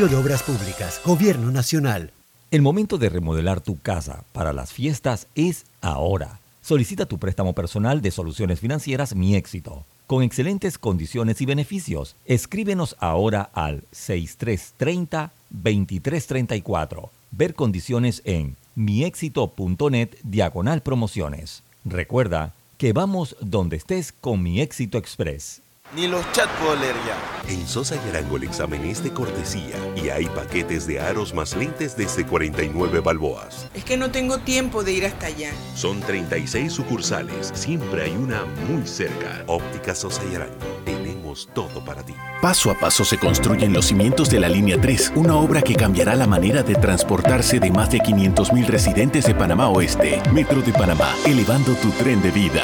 de Obras Públicas, Gobierno Nacional. El momento de remodelar tu casa para las fiestas es ahora. Solicita tu préstamo personal de soluciones financieras Mi Éxito, con excelentes condiciones y beneficios. Escríbenos ahora al 6330-2334. Ver condiciones en miexito.net diagonal promociones. Recuerda que vamos donde estés con Mi Éxito Express. Ni los chats puedo leer ya. En Sosa y Arango el examen es de cortesía y hay paquetes de aros más lentes desde 49 balboas. Es que no tengo tiempo de ir hasta allá. Son 36 sucursales, siempre hay una muy cerca. Óptica Sosa y Arango, tenemos todo para ti. Paso a paso se construyen los cimientos de la Línea 3, una obra que cambiará la manera de transportarse de más de 500.000 residentes de Panamá Oeste. Metro de Panamá, elevando tu tren de vida.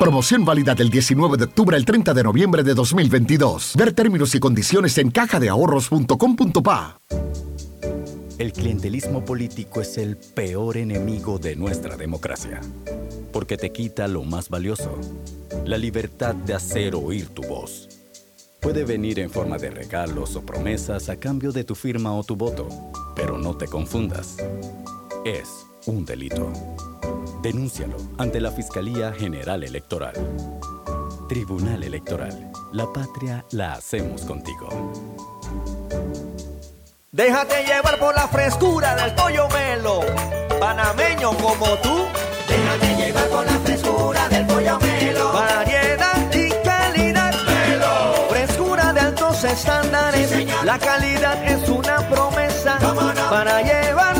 Promoción válida del 19 de octubre al 30 de noviembre de 2022. Ver términos y condiciones en cajadeahorros.com.pa. El clientelismo político es el peor enemigo de nuestra democracia, porque te quita lo más valioso, la libertad de hacer oír tu voz. Puede venir en forma de regalos o promesas a cambio de tu firma o tu voto, pero no te confundas. Es un delito. Denúncialo ante la Fiscalía General Electoral. Tribunal Electoral. La patria la hacemos contigo. Déjate llevar por la frescura del pollo melo. Panameño como tú. Déjate llevar por la frescura del pollo melo. Variedad y calidad. Melo. Frescura de altos estándares. la calidad es una promesa. Para llevarte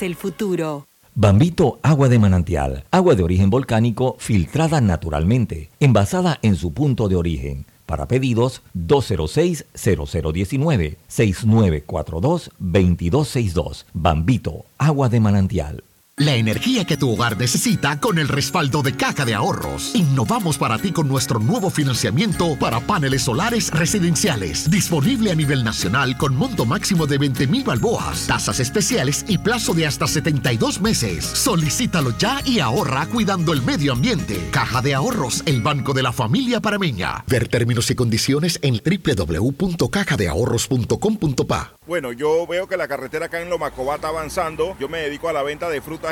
el futuro. Bambito Agua de Manantial, agua de origen volcánico filtrada naturalmente, envasada en su punto de origen. Para pedidos 206-0019-6942-2262. Bambito Agua de Manantial. La energía que tu hogar necesita con el respaldo de Caja de Ahorros. Innovamos para ti con nuestro nuevo financiamiento para paneles solares residenciales. Disponible a nivel nacional con monto máximo de 20 mil balboas, tasas especiales y plazo de hasta 72 meses. Solicítalo ya y ahorra cuidando el medio ambiente. Caja de Ahorros, el banco de la familia parameña. Ver términos y condiciones en www.cajadeahorros.com.pa. Bueno, yo veo que la carretera acá en Lomacobá está avanzando. Yo me dedico a la venta de frutas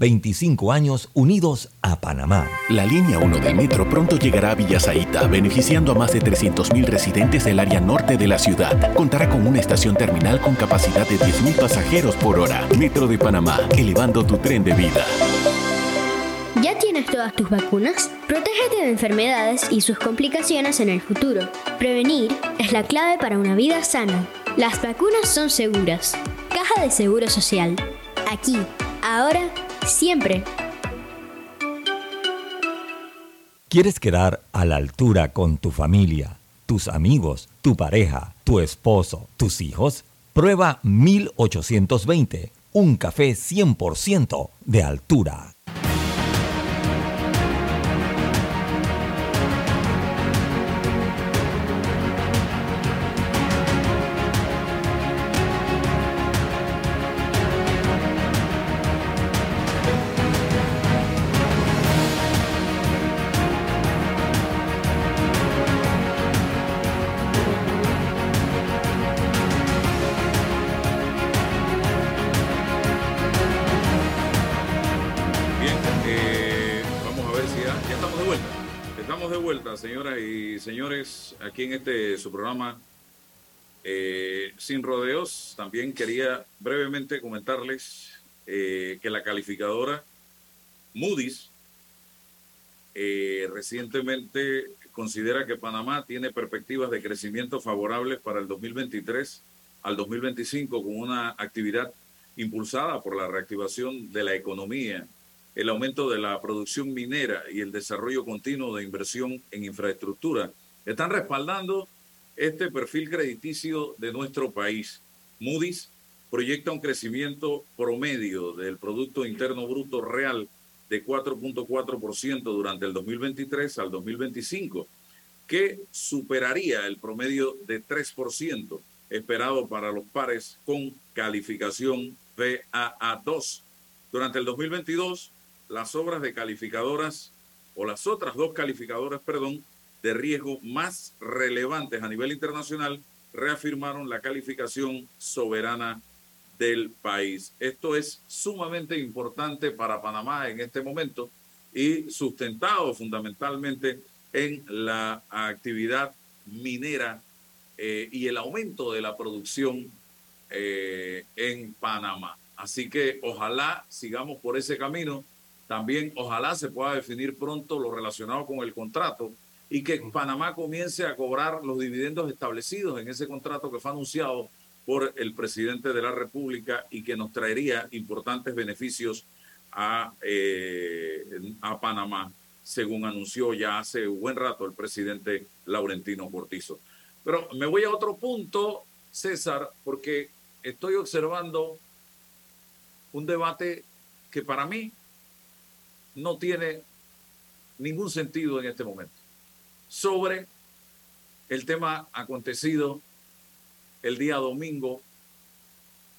25 años unidos a Panamá. La línea 1 del metro pronto llegará a Villasaita, beneficiando a más de 300.000 residentes del área norte de la ciudad. Contará con una estación terminal con capacidad de 10.000 pasajeros por hora. Metro de Panamá, elevando tu tren de vida. ¿Ya tienes todas tus vacunas? Protégete de enfermedades y sus complicaciones en el futuro. Prevenir es la clave para una vida sana. Las vacunas son seguras. Caja de Seguro Social. Aquí, ahora, siempre. ¿Quieres quedar a la altura con tu familia, tus amigos, tu pareja, tu esposo, tus hijos? Prueba 1820, un café 100% de altura. Estamos de vuelta, señoras y señores, aquí en este su programa eh, Sin Rodeos. También quería brevemente comentarles eh, que la calificadora Moody's eh, recientemente considera que Panamá tiene perspectivas de crecimiento favorables para el 2023 al 2025 con una actividad impulsada por la reactivación de la economía, el aumento de la producción minera y el desarrollo continuo de inversión en infraestructura están respaldando este perfil crediticio de nuestro país. Moody's proyecta un crecimiento promedio del Producto Interno Bruto Real de 4.4% durante el 2023 al 2025, que superaría el promedio de 3% esperado para los pares con calificación BAA2. Durante el 2022, las obras de calificadoras o las otras dos calificadoras, perdón, de riesgo más relevantes a nivel internacional reafirmaron la calificación soberana del país. Esto es sumamente importante para Panamá en este momento y sustentado fundamentalmente en la actividad minera eh, y el aumento de la producción eh, en Panamá. Así que ojalá sigamos por ese camino. También ojalá se pueda definir pronto lo relacionado con el contrato y que Panamá comience a cobrar los dividendos establecidos en ese contrato que fue anunciado por el presidente de la República y que nos traería importantes beneficios a, eh, a Panamá, según anunció ya hace un buen rato el presidente Laurentino Cortizo. Pero me voy a otro punto, César, porque estoy observando un debate que para mí no tiene ningún sentido en este momento sobre el tema acontecido el día domingo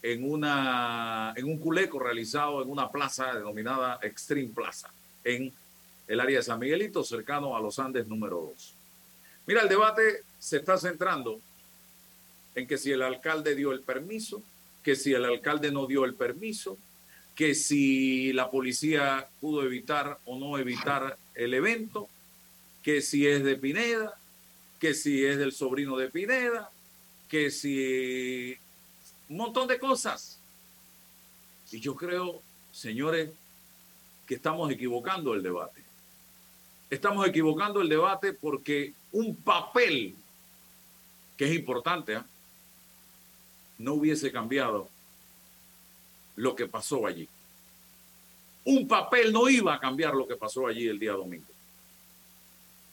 en, una, en un culeco realizado en una plaza denominada Extreme Plaza, en el área de San Miguelito, cercano a los Andes número 2. Mira, el debate se está centrando en que si el alcalde dio el permiso, que si el alcalde no dio el permiso, que si la policía pudo evitar o no evitar el evento, que si es de Pineda, que si es del sobrino de Pineda, que si un montón de cosas. Y yo creo, señores, que estamos equivocando el debate. Estamos equivocando el debate porque un papel, que es importante, ¿eh? no hubiese cambiado lo que pasó allí. Un papel no iba a cambiar lo que pasó allí el día domingo.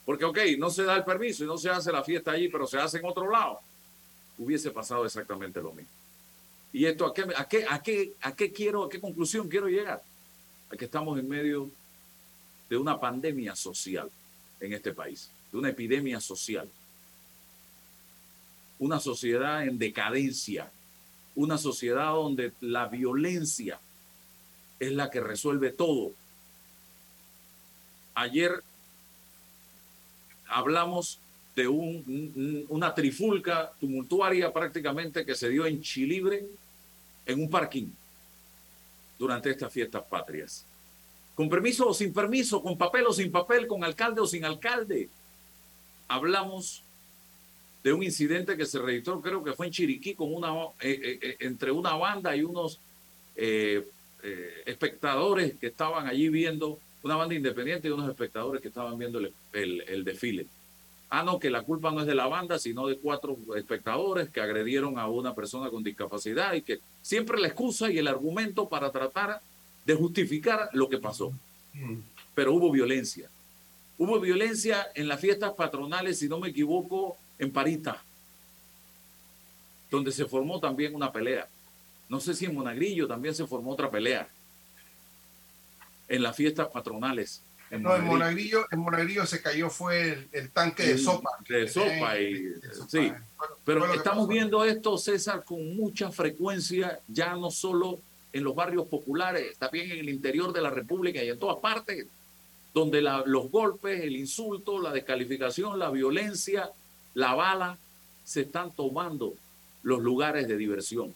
Porque, ok, no se da el permiso y no se hace la fiesta allí, pero se hace en otro lado. Hubiese pasado exactamente lo mismo. ¿Y esto a qué, a qué, a qué, a qué quiero, a qué conclusión quiero llegar? A que estamos en medio de una pandemia social en este país, de una epidemia social. Una sociedad en decadencia, una sociedad donde la violencia es la que resuelve todo. Ayer hablamos de un, una trifulca tumultuaria prácticamente que se dio en Chilibre, en un parking, durante estas fiestas patrias. Con permiso o sin permiso, con papel o sin papel, con alcalde o sin alcalde. Hablamos de un incidente que se registró, creo que fue en Chiriquí, con una, eh, eh, entre una banda y unos eh, espectadores que estaban allí viendo, una banda independiente y unos espectadores que estaban viendo el, el, el desfile. Ah, no, que la culpa no es de la banda, sino de cuatro espectadores que agredieron a una persona con discapacidad y que siempre la excusa y el argumento para tratar de justificar lo que pasó. Pero hubo violencia. Hubo violencia en las fiestas patronales, si no me equivoco, en Parita, donde se formó también una pelea. No sé si en Monagrillo también se formó otra pelea. En las fiestas patronales. En no, en Monagrillo, en Monagrillo se cayó fue el, el tanque de sopa. De sopa, y, sí. Pero estamos viendo esto, César, con mucha frecuencia, ya no solo en los barrios populares, también en el interior de la República y en todas partes, donde la, los golpes, el insulto, la descalificación, la violencia, la bala, se están tomando los lugares de diversión.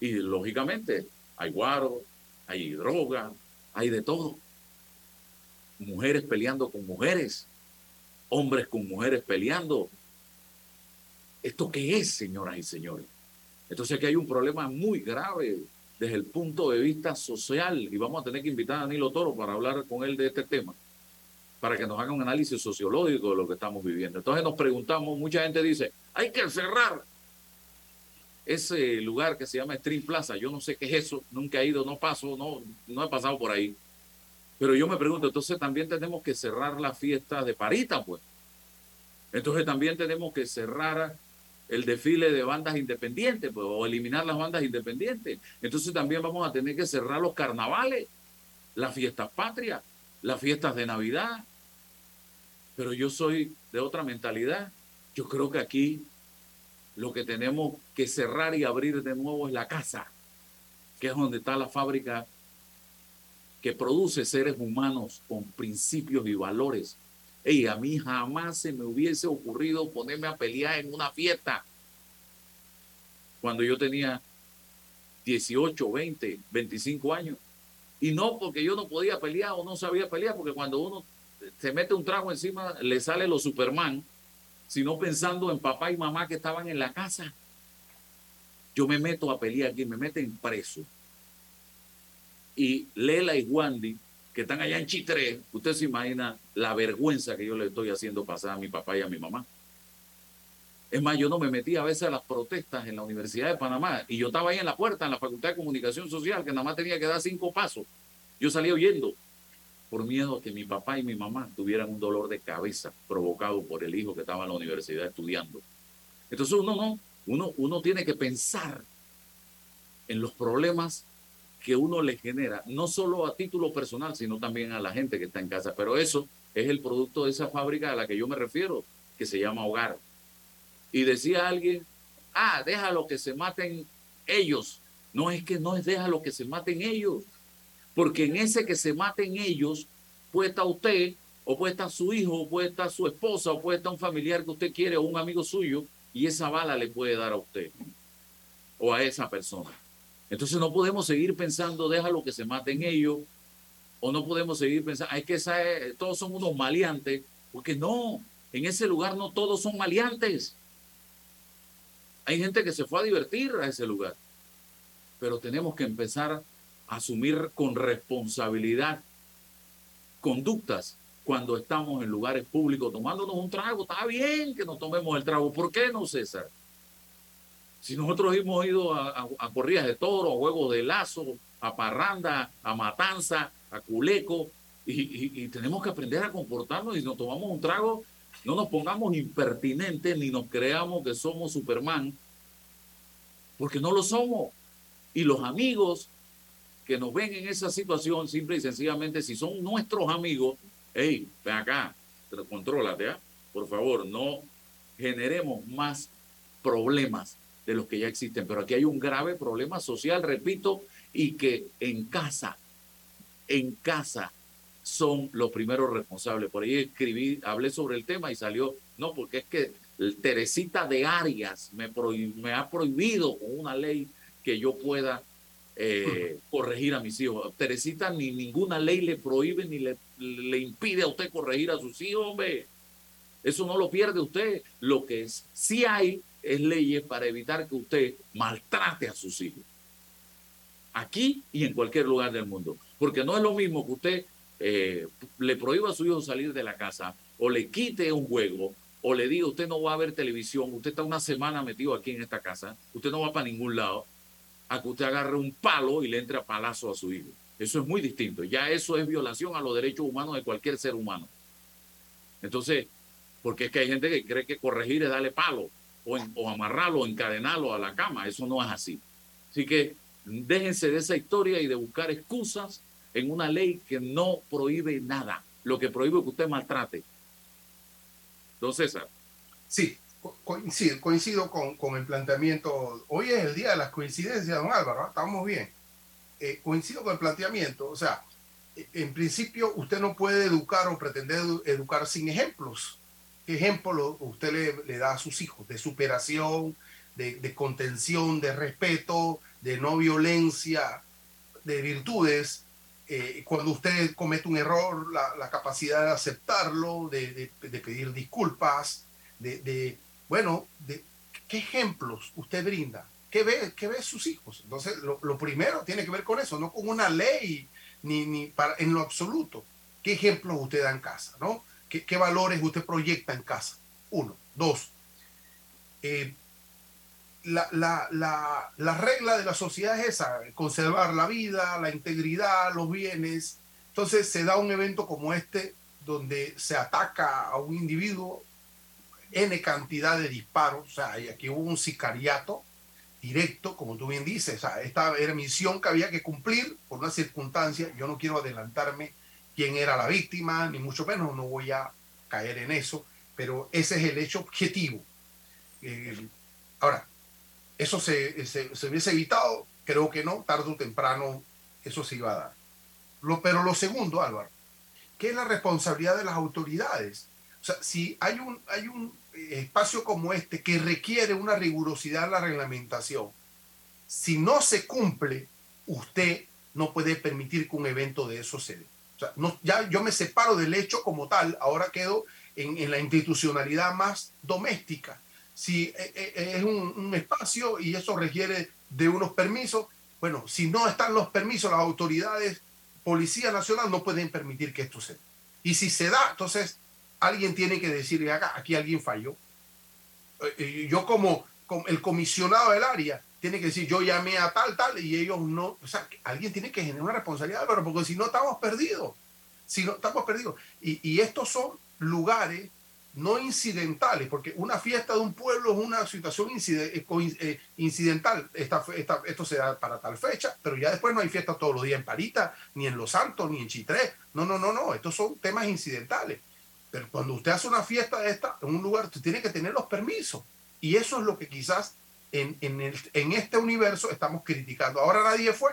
Y lógicamente hay guaro, hay droga, hay de todo mujeres peleando con mujeres, hombres con mujeres peleando. ¿Esto qué es, señoras y señores? Entonces aquí hay un problema muy grave desde el punto de vista social y vamos a tener que invitar a Danilo Toro para hablar con él de este tema, para que nos haga un análisis sociológico de lo que estamos viviendo. Entonces nos preguntamos, mucha gente dice, hay que cerrar ese lugar que se llama Stream Plaza. Yo no sé qué es eso, nunca he ido, no paso, no, no he pasado por ahí. Pero yo me pregunto, entonces también tenemos que cerrar la fiesta de Parita, pues. Entonces también tenemos que cerrar el desfile de bandas independientes, pues, o eliminar las bandas independientes. Entonces también vamos a tener que cerrar los carnavales, las fiestas patrias, las fiestas de Navidad. Pero yo soy de otra mentalidad. Yo creo que aquí lo que tenemos que cerrar y abrir de nuevo es la casa, que es donde está la fábrica que produce seres humanos con principios y valores. Y a mí jamás se me hubiese ocurrido ponerme a pelear en una fiesta cuando yo tenía 18, 20, 25 años. Y no porque yo no podía pelear o no sabía pelear, porque cuando uno se mete un trago encima, le sale lo Superman, sino pensando en papá y mamá que estaban en la casa. Yo me meto a pelear aquí, me meten preso y Lela y Wandy, que están allá en Chitré, usted se imagina la vergüenza que yo le estoy haciendo pasar a mi papá y a mi mamá. Es más, yo no me metí a veces a las protestas en la Universidad de Panamá y yo estaba ahí en la puerta, en la Facultad de Comunicación Social, que nada más tenía que dar cinco pasos. Yo salí huyendo por miedo a que mi papá y mi mamá tuvieran un dolor de cabeza provocado por el hijo que estaba en la universidad estudiando. Entonces uno no, uno, uno tiene que pensar en los problemas que uno le genera, no solo a título personal, sino también a la gente que está en casa. Pero eso es el producto de esa fábrica a la que yo me refiero, que se llama hogar. Y decía alguien, ah, déjalo que se maten ellos. No es que no es déjalo que se maten ellos, porque en ese que se maten ellos puede estar usted, o puede estar su hijo, o puede estar su esposa, o puede estar un familiar que usted quiere, o un amigo suyo, y esa bala le puede dar a usted, o a esa persona. Entonces no podemos seguir pensando, déjalo que se maten ellos, o no podemos seguir pensando, hay que saber, todos son unos maleantes, porque no, en ese lugar no todos son maleantes. Hay gente que se fue a divertir a ese lugar, pero tenemos que empezar asumir con responsabilidad conductas cuando estamos en lugares públicos tomándonos un trago. Está bien que nos tomemos el trago. ¿Por qué no, César? Si nosotros hemos ido a, corridas de toro, a juegos de lazo, a parranda, a matanza, a culeco, y, tenemos que aprender a comportarnos y nos tomamos un trago, no nos pongamos impertinentes ni nos creamos que somos Superman, porque no lo somos. Y los amigos que nos ven en esa situación, simple y sencillamente, si son nuestros amigos, hey, ven acá, contrólate, ¿ah? por favor, no generemos más problemas de los que ya existen. Pero aquí hay un grave problema social, repito, y que en casa, en casa son los primeros responsables. Por ahí escribí, hablé sobre el tema y salió, no, porque es que Teresita de Arias me, me ha prohibido una ley que yo pueda eh, (laughs) corregir a mis hijos. Teresita ni ninguna ley le prohíbe ni le, impide a usted corregir a sus hijos, hombre. Eso no lo pierde usted. Lo que es, sí hay es leyes para evitar que usted maltrate a sus hijos. Aquí y en cualquier lugar del mundo. Porque no es lo mismo que usted eh, le prohíba a su hijo salir de la casa o le quite un juego o le diga, usted no va a ver televisión, usted está una semana metido aquí en esta casa, usted no va para ningún lado, a que usted agarre un palo y le entre a palazo a su hijo. Eso es muy distinto. Ya eso es violación a los derechos humanos de cualquier ser humano. Entonces, porque es que hay gente que cree que corregir es darle palo o, amarrarlo o encadenarlo a la cama. Eso no es así. Así que déjense de esa historia y de buscar excusas en una ley que no prohíbe nada. Lo que prohíbe es que usted maltrate. Don César. Sí, coincido, coincido con, con, el planteamiento. Hoy es el día de las coincidencias, don Álvaro, estamos bien. Eh, coincido con el planteamiento. O sea, en principio usted no puede educar o pretender educar sin ejemplos. ¿Qué ejemplo usted le, le da a sus hijos? De superación, de, de, contención, de respeto, de no violencia, de virtudes. Eh, cuando usted comete un error, la, la capacidad de aceptarlo, de, de pedir disculpas, de, bueno, ¿qué ejemplos usted brinda? ¿Qué ve, qué ve sus hijos? Entonces, lo, lo, primero tiene que ver con eso, no con una ley, ni, ni para, en lo absoluto. ¿Qué ejemplos usted da en casa? ¿no? ¿Qué, qué valores usted proyecta en casa? Uno. Dos. Eh, la, la, la, la, regla de la sociedad es esa, conservar la vida, la integridad, los bienes. Entonces se da un evento como este donde se ataca a un individuo, N cantidad de disparos, o sea, aquí hubo un sicariato directo, como tú bien dices, o sea, esta era misión que había que cumplir por una circunstancia, yo no quiero adelantarme quién era la víctima, ni mucho menos, no voy a caer en eso, pero ese es el hecho objetivo. Eh, ahora, ¿eso se, se, se, hubiese evitado? Creo que no, tarde o temprano eso se iba a dar. Lo, pero lo segundo, Álvaro, ¿qué es la responsabilidad de las autoridades? O sea, si hay un, hay un espacio como este que requiere una rigurosidad en la reglamentación, si no se cumple, usted no puede permitir que un evento de eso se dé. O sea, ya yo me separo del hecho como tal, ahora quedo en, en la institucionalidad más doméstica. Si es un, espacio y eso requiere de unos permisos, bueno, si no están los permisos, las autoridades, Policía Nacional no pueden permitir que esto se. Y si se da, entonces alguien tiene que decirle acá, aquí alguien falló. Yo como, el comisionado del área tiene que decir, yo llamé a tal, tal, y ellos no, o sea, alguien tiene que generar una responsabilidad, pero porque si no estamos perdidos, si no estamos perdidos. Y, estos son lugares no incidentales, porque una fiesta de un pueblo es una situación incidental. Esta, esta, esto se da para tal fecha, pero ya después no hay fiesta todos los días en Parita, ni en Los Santos, ni en Chitré. No, no, no, no, estos son temas incidentales. Pero cuando usted hace una fiesta de esta en un lugar, usted tiene que tener los permisos. Y eso es lo que quizás en, en, en este universo estamos criticando. Ahora nadie fue.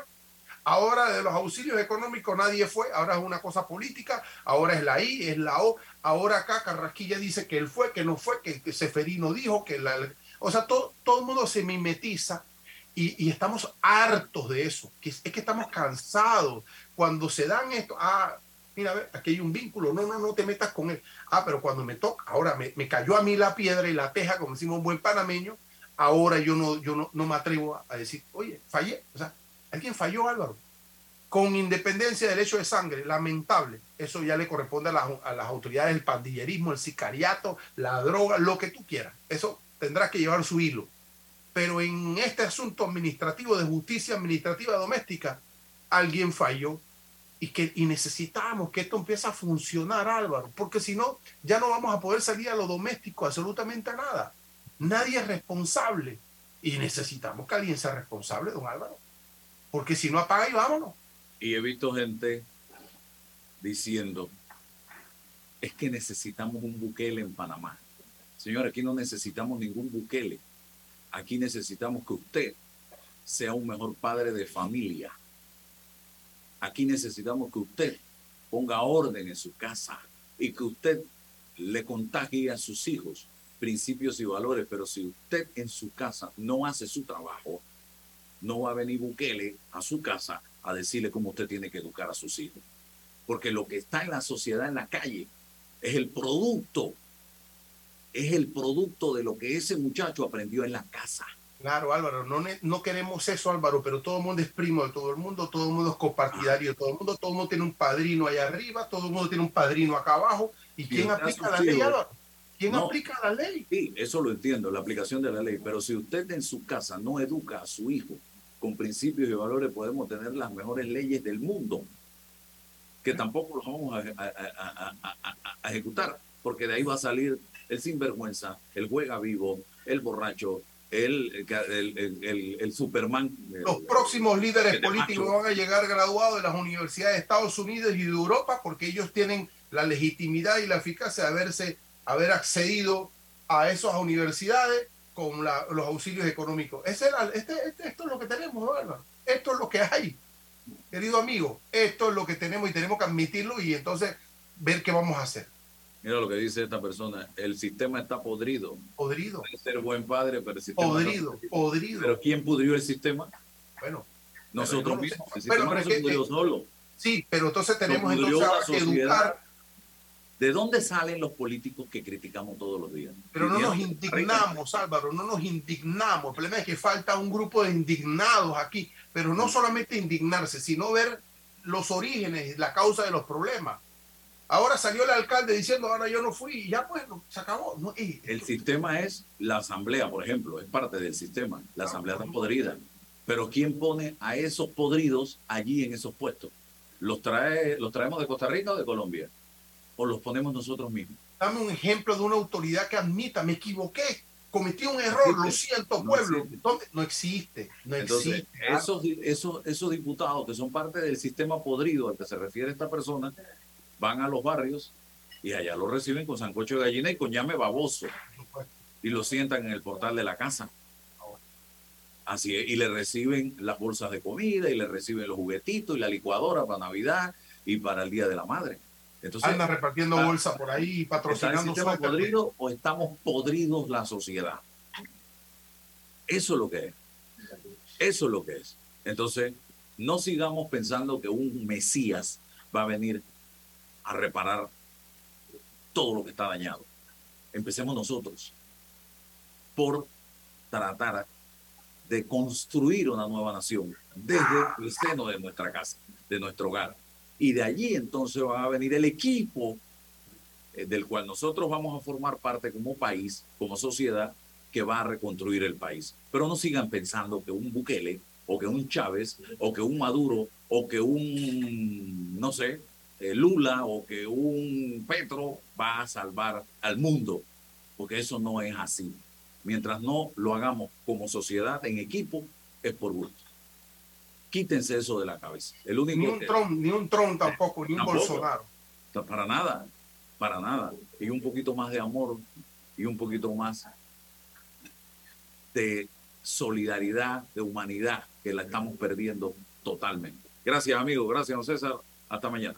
Ahora de los auxilios económicos nadie fue. Ahora es una cosa política. Ahora es la I, es la O. Ahora acá Carrasquilla dice que él fue, que no fue, que, que Seferino dijo que la... O sea, todo, todo el mundo se mimetiza y, y, estamos hartos de eso. Es, es que estamos cansados. Cuando se dan esto, ah, mira, a ver, aquí hay un vínculo, no, no, no te metas con él. Ah, pero cuando me toca, ahora me, me cayó a mí la piedra y la teja, como decimos un buen panameño, ahora yo no, yo no, no me atrevo a, decir, oye, fallé, o sea, alguien falló, Álvaro. Con independencia del hecho de sangre, lamentable, eso ya le corresponde a las autoridades del pandillerismo, el sicariato, la droga, lo que tú quieras. Eso tendrá que llevar su hilo. Pero en este asunto administrativo de justicia administrativa doméstica, alguien falló y, que, y necesitamos que esto empiece a funcionar, Álvaro, porque si no, ya no vamos a poder salir a lo doméstico absolutamente a nada. Nadie es responsable y necesitamos que alguien sea responsable, don Álvaro, porque si no apaga y vámonos. Y he visto gente diciendo, es que necesitamos un buquele en Panamá. Señor, aquí no necesitamos ningún buquele. Aquí necesitamos que usted sea un mejor padre de familia Aquí necesitamos que usted ponga orden en su casa y que usted le contagie a sus hijos principios y valores, pero si usted en su casa no hace su trabajo, no va a venir Bukele a su casa a decirle cómo usted tiene que educar a sus hijos. Porque lo que está en la sociedad, en la calle, es el producto, es el producto de lo que ese muchacho aprendió en la casa. Claro, Álvaro, no, no queremos eso, Álvaro, pero todo el mundo es primo de todo el mundo, todo el mundo es copartidario de todo el mundo, todo el mundo tiene un padrino allá arriba, todo el mundo tiene un padrino acá abajo. ¿Y quién aplica la ley, Álvaro? ¿Quién No. aplica la ley? Sí, eso lo entiendo, la aplicación de la ley. Pero si usted en su casa no educa a su hijo con principios y valores, podemos tener las mejores leyes del mundo, que tampoco los vamos a, a- a- a- a- a ejecutar, porque de ahí va a salir el sinvergüenza, el juega vivo, el borracho, el, el, el- Superman. Los próximos líderes políticos macho. van a llegar graduados de las universidades de Estados Unidos y de Europa porque ellos tienen la legitimidad y la eficacia de haberse, haber accedido a esas universidades con la- los auxilios económicos. Ese era- este, este- esto es lo que tenemos, ¿no, Álvaro? Esto es lo que hay. Querido amigo, esto es lo que tenemos y tenemos que admitirlo y entonces ver qué vamos a hacer. Mira lo que dice esta persona, el sistema está podrido. Podrido. Puede ser buen padre, pero el sistema está Podrido, podrido. Pero ¿quién pudrió el sistema? Bueno, Nosotros pero no mismos. El Pero- sistema pero no se que- pudrió solo. Sí, pero entonces tenemos entonces que educar ¿De dónde salen los políticos que criticamos todos los días? Pero no nos indignamos, Álvaro, no nos indignamos. El problema es que falta un grupo de indignados aquí, pero no solamente indignarse, sino ver los orígenes, la causa de los problemas. Ahora salió el alcalde diciendo, ahora yo no fui, y ya pues, no, se acabó. No, y- El sistema es la asamblea, por ejemplo, es parte del sistema. La asamblea está podrida. Pero ¿quién pone a esos podridos allí en esos puestos? ¿Los, trae, ¿Los traemos de Costa Rica o de Colombia? ¿O los ponemos nosotros mismos? dame un ejemplo de una autoridad que admita, me equivoqué, cometí un error, lo siento, pueblo. No existe, no Entonces, existe. esos, esos, esos diputados que son parte del sistema podrido al que se refiere esta persona, van a los barrios y allá lo reciben con sancocho de gallina y con llame baboso. Y lo sientan en el portal de la casa. Así es, y le reciben las bolsas de comida y le reciben los juguetitos y la licuadora para Navidad y para el Día de la Madre. Entonces, Anda repartiendo ¿está- bolsa por ahí, ¿está el patrocinando sistema suéter. podrido o estamos podridos la sociedad? Eso es lo que es. Eso es lo que es. Entonces, no sigamos pensando que un Mesías va a venir a reparar todo lo que está dañado. Empecemos nosotros por tratar de construir una nueva nación desde el seno de nuestra casa, de nuestro hogar. Y de allí entonces va a venir el equipo eh, del cual nosotros vamos a formar parte como país, como sociedad, que va a reconstruir el país. Pero no sigan pensando que un Bukele o que un Chávez o que un Maduro o que un, no sé, Lula o que un Petro va a salvar al mundo, porque eso no es así. Mientras no lo hagamos como sociedad, en equipo, es por gusto. Quítense eso de la cabeza. El único Ni un que- Trump, ni un Trump tampoco, ni un Tampoco. Bolsonaro. Para nada, para nada. Y un poquito más de amor y un poquito más de solidaridad, de humanidad, que la estamos perdiendo totalmente. Gracias, amigo. Gracias, don César. Hasta mañana.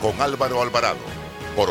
con Álvaro Alvarado. Por